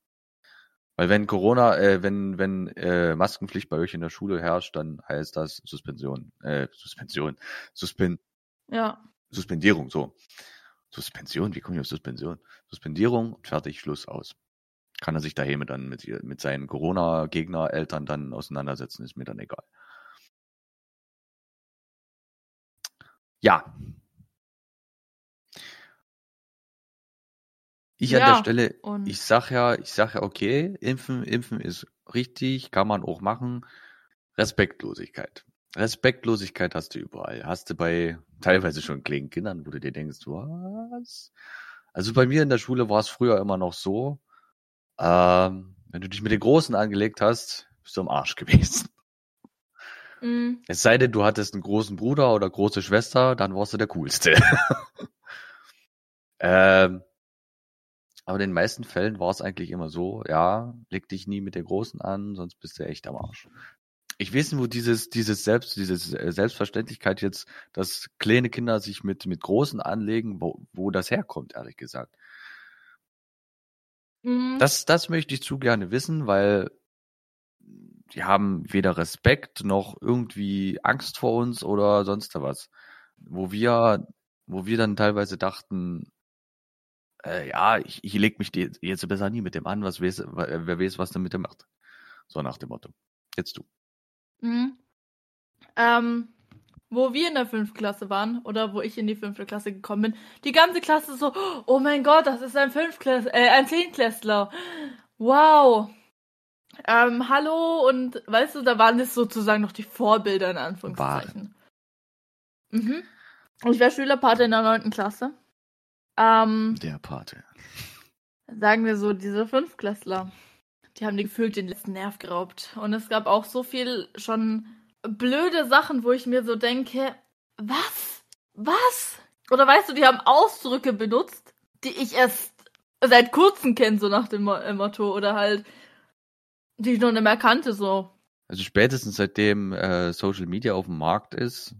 Weil wenn Corona, äh, wenn, wenn äh, Maskenpflicht bei euch in der Schule herrscht, dann heißt das Suspension, äh, Suspension, Suspend,
ja.
Suspendierung, so. Suspension, wie komme ich auf Suspension? Suspendierung, fertig, Schluss aus. Kann er sich daheim dann mit, mit seinen Corona-Gegner-Eltern dann auseinandersetzen, ist mir dann egal. Ja, Ich an der Stelle, ich sag ja, ich sag ja, okay, impfen, impfen ist richtig, kann man auch machen. Respektlosigkeit. Respektlosigkeit hast du überall. Hast du bei teilweise schon kleinen Kindern, wo du dir denkst, was? Also bei mir in der Schule war es früher immer noch so, ähm, wenn du dich mit den Großen angelegt hast, bist du am Arsch gewesen. Mhm. Es sei denn, du hattest einen großen Bruder oder große Schwester, dann warst du der Coolste. ähm, Aber in den meisten Fällen war es eigentlich immer so, ja, leg dich nie mit der Großen an, sonst bist du echt am Arsch. Ich weiß nicht, wo dieses, dieses Selbst, diese Selbstverständlichkeit jetzt, dass kleine Kinder sich mit, mit Großen anlegen, wo, wo das herkommt, ehrlich gesagt. Mhm. Das, das möchte ich zu gerne wissen, weil die haben weder Respekt noch irgendwie Angst vor uns oder sonst was. Wo wir, wo wir dann teilweise dachten, äh, ja, ich, ich leg mich jetzt besser nie mit dem an, was weiß, wer weiß, was der mit dem macht. So nach dem Motto. Jetzt du.
Mhm. Ähm, wo wir in der fünften Klasse waren oder wo ich in die fünfte Klasse gekommen bin, die ganze Klasse so, oh mein Gott, das ist ein Fünftklässler, äh, ein Zehntklässler. Wow. Ähm, hallo und weißt du, da waren es sozusagen noch die Vorbilder in Anführungszeichen. Mhm. Ich war Schülerpate in der neunten Klasse. Ähm,
der Pate.
Sagen wir so, diese Fünftklässler. Die haben die gefühlt den letzten Nerv geraubt. Und es gab auch so viel schon blöde Sachen, wo ich mir so denke, was? Was? Oder weißt du, die haben Ausdrücke benutzt, die ich erst seit kurzem kenne, so nach dem äh, Motto. Oder halt, die ich noch nicht mehr kannte, so.
Also spätestens seitdem äh, Social Media auf dem Markt ist,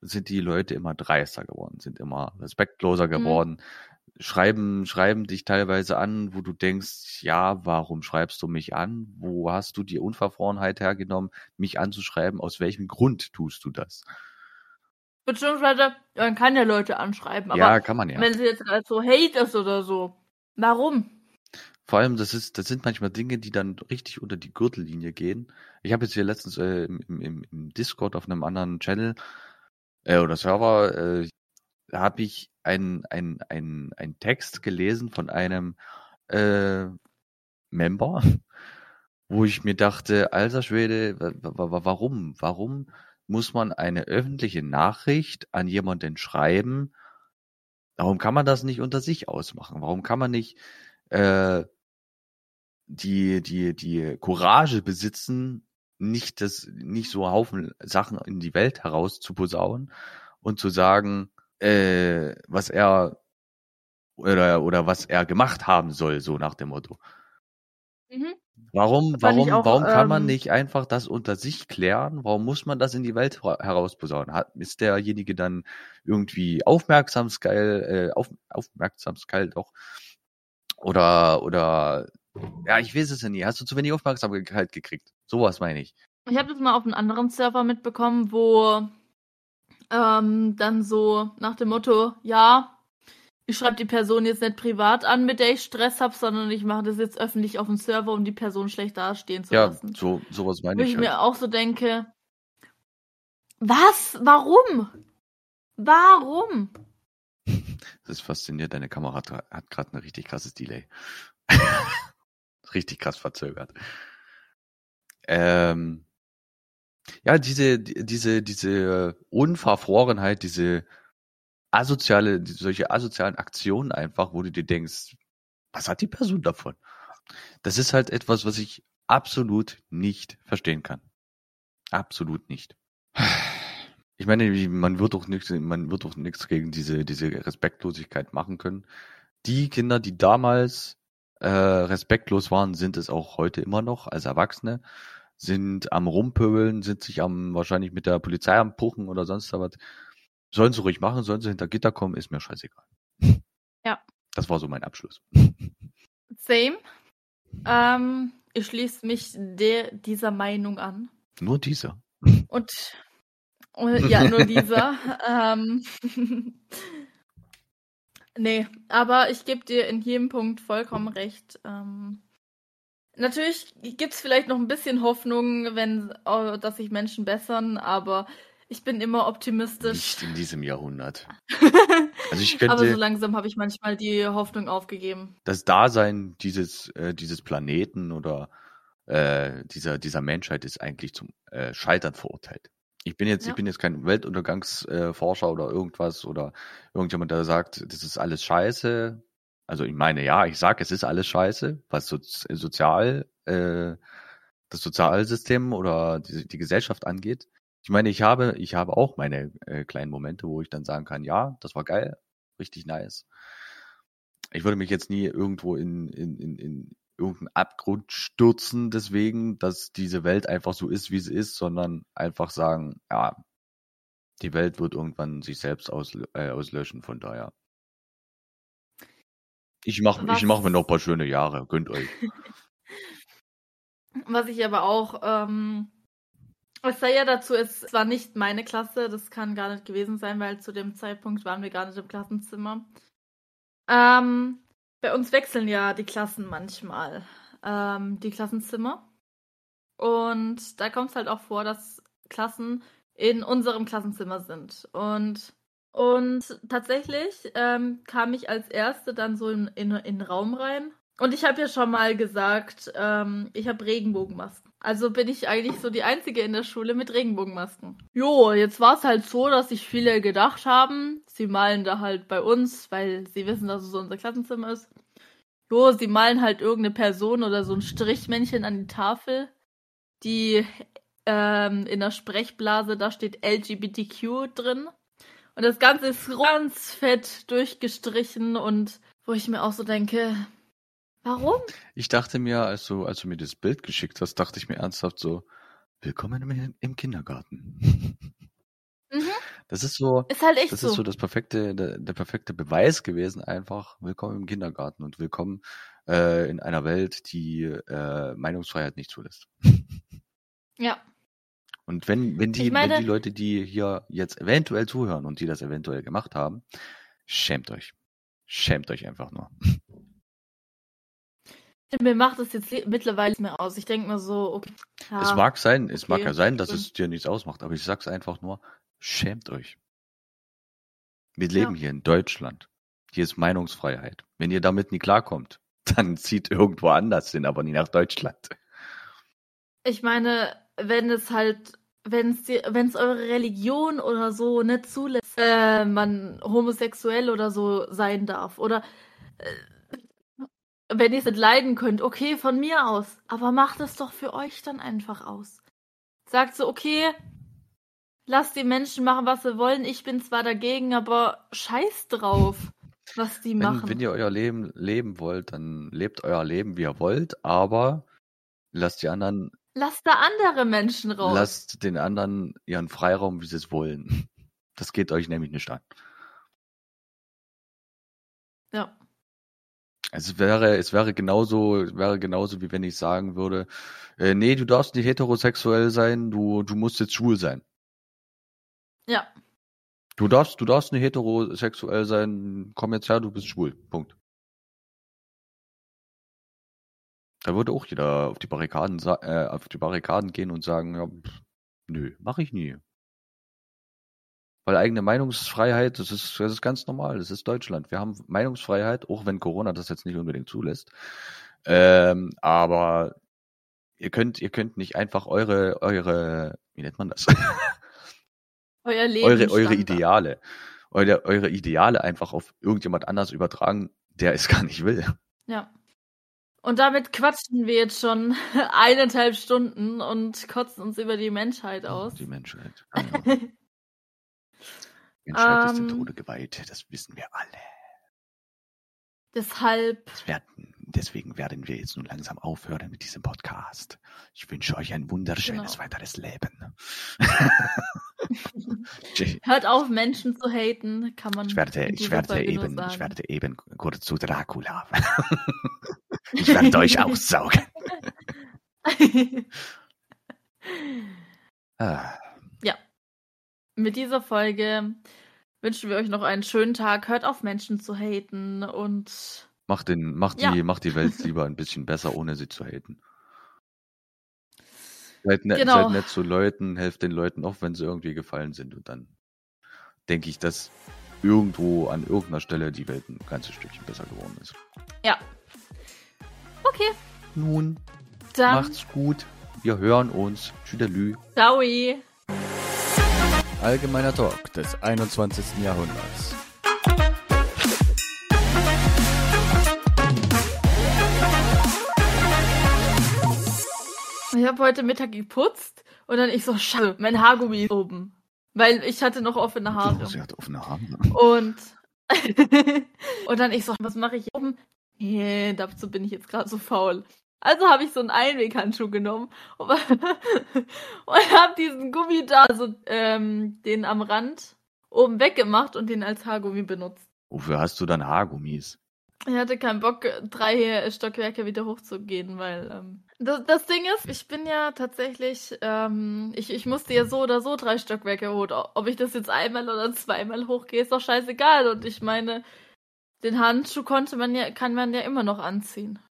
sind die Leute immer dreister geworden, sind immer respektloser mhm. geworden. Mhm schreiben, schreiben dich teilweise an, wo du denkst, ja, warum schreibst du mich an? Wo hast du die Unverfrorenheit hergenommen, mich anzuschreiben? Aus welchem Grund tust du das?
Beziehungsweise, man kann ja Leute anschreiben, aber
ja, kann man ja.
wenn sie jetzt halt so Hate ist oder so, warum?
Vor allem, das ist, das sind manchmal Dinge, die dann richtig unter die Gürtellinie gehen. Ich habe jetzt hier letztens äh, im, im, im Discord auf einem anderen Channel äh, oder Server, äh, habe ich ein, ein, ein, ein Text gelesen von einem äh, Member, wo ich mir dachte, alter Schwede, warum? Warum muss man eine öffentliche Nachricht an jemanden schreiben? Warum kann man das nicht unter sich ausmachen? Warum kann man nicht äh, die, die, die Courage besitzen, nicht das, nicht so Haufen Sachen in die Welt heraus zu posaunen und zu sagen, äh, was er oder, oder was er gemacht haben soll, so nach dem Motto. Mhm. Warum, warum, auch, warum kann man ähm, nicht einfach das unter sich klären? Warum muss man das in die Welt herausposaunen? Hat, ist derjenige dann irgendwie aufmerksamsgeil, äh, auf, aufmerksamsgeil doch? Oder, oder, ja, ich weiß es ja nie. Hast du zu wenig Aufmerksamkeit gekriegt? Sowas meine ich.
Ich habe das mal auf einem anderen Server mitbekommen, wo ähm, dann so nach dem Motto, ja, ich schreibe die Person jetzt nicht privat an, mit der ich Stress habe, sondern ich mache das jetzt öffentlich auf dem Server, um die Person schlecht dastehen zu
ja,
lassen.
Ja, so, sowas meine
Wo
ich.
Wo ich halt. mir auch so denke, was? Warum? Warum?
Das ist faszinierend. Deine Kamera hat, hat gerade ein richtig krasses Delay. richtig krass verzögert. Ähm, ja, diese, diese, diese Unverfrorenheit, diese asoziale, solche asozialen Aktionen einfach, wo du dir denkst, was hat die Person davon? Das ist halt etwas, was ich absolut nicht verstehen kann. Absolut nicht. Ich meine, man wird doch nichts, man wird doch nichts gegen diese, diese Respektlosigkeit machen können. Die Kinder, die damals äh, respektlos waren, sind es auch heute immer noch als Erwachsene sind am Rumpöbeln, sind sich am wahrscheinlich mit der Polizei am Puchen oder sonst was. Sollen sie ruhig machen, sollen sie hinter Gitter kommen, ist mir scheißegal.
Ja.
Das war so mein Abschluss.
Same. Ähm, ich schließe mich der, dieser Meinung an.
Nur dieser.
Und, und ja, nur dieser. ähm, nee, aber ich gebe dir in jedem Punkt vollkommen recht. Ähm, Natürlich gibt es vielleicht noch ein bisschen Hoffnung, wenn, dass sich Menschen bessern, aber ich bin immer optimistisch.
Nicht in diesem Jahrhundert.
also ich könnte, aber so langsam habe ich manchmal die Hoffnung aufgegeben.
Das Dasein dieses, äh, dieses Planeten oder äh, dieser, dieser Menschheit ist eigentlich zum äh, Scheitern verurteilt. Ich bin jetzt, ja. ich bin jetzt kein Weltuntergangsforscher oder irgendwas oder irgendjemand, der sagt, das ist alles scheiße. Also ich meine, ja, ich sage, es ist alles scheiße, was so, sozial, äh, das Sozialsystem oder die, die, Gesellschaft angeht. Ich meine, ich habe, ich habe auch meine äh, kleinen Momente, wo ich dann sagen kann, ja, das war geil, richtig nice. ich würde mich jetzt nie irgendwo in, in, in, in irgendeinen Abgrund stürzen, deswegen, dass diese Welt einfach so ist, wie sie ist, sondern einfach sagen, ja, die Welt wird irgendwann sich selbst aus, äh, auslöschen, von daher. Ich mache ich mach mir noch ein paar schöne Jahre, gönnt euch.
Was ich aber auch, ähm, es sei ja dazu, es war nicht meine Klasse, das kann gar nicht gewesen sein, weil zu dem Zeitpunkt waren wir gar nicht im Klassenzimmer. Ähm, bei uns wechseln ja die Klassen manchmal, ähm, die Klassenzimmer. Und da kommt es halt auch vor, dass Klassen in unserem Klassenzimmer sind. Und, und tatsächlich ähm, kam ich als Erste dann so in, in, in den Raum rein. Und ich habe ja schon mal gesagt, ähm, ich habe Regenbogenmasken. Also bin ich eigentlich so die Einzige in der Schule mit Regenbogenmasken. Jo, jetzt war es halt so, dass sich viele gedacht haben, sie malen da halt bei uns, weil sie wissen, dass es so unser Klassenzimmer ist. Jo, sie malen halt irgendeine Person oder so ein Strichmännchen an die Tafel, die ähm, in der Sprechblase, da steht LGBTQ drin. Und das Ganze ist ganz fett durchgestrichen und wo ich mir auch so denke, warum?
Ich dachte mir, als du, als du mir das Bild geschickt hast, dachte ich mir ernsthaft so, willkommen im, im Kindergarten. Mhm. Das ist so,
ist halt echt
das
so.
ist so das perfekte, der, der, perfekte Beweis gewesen, einfach willkommen im Kindergarten und willkommen äh, in einer Welt, die äh, Meinungsfreiheit nicht zulässt.
Ja.
Und wenn, wenn die, meine, wenn die Leute, die hier jetzt eventuell zuhören und die das eventuell gemacht haben, schämt euch. Schämt euch einfach nur.
Mir macht das jetzt mittlerweile nicht mehr aus. Ich denke mir so, okay.
Ja, es mag sein, es mag ja sein, dass es dir nichts ausmacht, aber ich sag's einfach nur, schämt euch. Wir leben ja. hier in Deutschland. Hier ist Meinungsfreiheit. Wenn ihr damit nie klarkommt, dann zieht irgendwo anders hin, aber nie nach Deutschland.
Ich meine, wenn es halt wenn es eure Religion oder so nicht zulässt, äh, man homosexuell oder so sein darf. Oder äh, wenn ihr es nicht leiden könnt, okay, von mir aus. Aber macht es doch für euch dann einfach aus. Sagt so, okay, lasst die Menschen machen, was sie wollen. Ich bin zwar dagegen, aber scheiß drauf, was die
wenn,
machen.
Wenn ihr euer Leben leben wollt, dann lebt euer Leben, wie ihr wollt, aber lasst die anderen
Lasst da andere Menschen raus.
Lasst den anderen ihren Freiraum, wie sie es wollen. Das geht euch nämlich nicht an.
Ja.
Es wäre, es wäre genauso, es wäre genauso, wie wenn ich sagen würde, äh, nee, du darfst nicht heterosexuell sein, du, du musst jetzt schwul sein.
Ja.
Du darfst, du darfst nicht heterosexuell sein, komm jetzt her, du bist schwul. Punkt. Da würde auch jeder auf die Barrikaden, äh, auf die Barrikaden gehen und sagen, ja, pff, nö, mache ich nie. Weil eigene Meinungsfreiheit, das ist, das ist ganz normal, das ist Deutschland. Wir haben Meinungsfreiheit, auch wenn Corona das jetzt nicht unbedingt zulässt. Ähm, aber ihr könnt, ihr könnt nicht einfach eure, eure, wie nennt man das?
Euer Leben.
Eure, eure Ideale. Eure, eure Ideale einfach auf irgendjemand anders übertragen, der es gar nicht will.
Ja. Und damit quatschen wir jetzt schon eineinhalb Stunden und kotzen uns über die Menschheit aus.
Die Menschheit. Genau. Menschheit ist dem ähm. Tode geweiht, das wissen wir alle.
Deshalb.
Werden, deswegen werden wir jetzt nun langsam aufhören mit diesem Podcast. Ich wünsche euch ein wunderschönes genau. weiteres Leben.
Hört auf, Menschen zu haten, kann man.
Ich werde, ich werde eben, ich werde eben kurz zu Dracula. ich werde euch aussaugen.
ah. Mit dieser Folge wünschen wir euch noch einen schönen Tag. Hört auf, Menschen zu haten und.
Macht, den, macht, ja. die, macht die Welt lieber ein bisschen besser, ohne sie zu haten. Seid, ne, genau. seid nett zu Leuten, helft den Leuten auch, wenn sie irgendwie gefallen sind. Und dann denke ich, dass irgendwo an irgendeiner Stelle die Welt ein ganzes Stückchen besser geworden ist.
Ja. Okay.
Nun, dann. macht's gut. Wir hören uns. Tschüdelü.
Ciao.
Allgemeiner Talk des 21. Jahrhunderts.
Ich habe heute Mittag geputzt und dann ich so, scheiße, mein Haargummi ist oben. Weil ich hatte noch offene Haare.
Oh, sie hatte offene Haare.
Und und dann ich so, was mache ich oben? Nee, dazu bin ich jetzt gerade so faul. Also habe ich so einen Einweghandschuh genommen und, und habe diesen Gummi da, also ähm, den am Rand oben weggemacht und den als Haargummi benutzt.
Wofür hast du dann Haargummis?
Ich hatte keinen Bock, drei Stockwerke wieder hochzugehen, weil ähm, das, das, Ding ist, ich bin ja tatsächlich, ähm, ich, ich musste ja so oder so drei Stockwerke hoch. Ob ich das jetzt einmal oder zweimal hochgehe, ist doch scheißegal. Und ich meine, den Handschuh konnte man ja, kann man ja immer noch anziehen.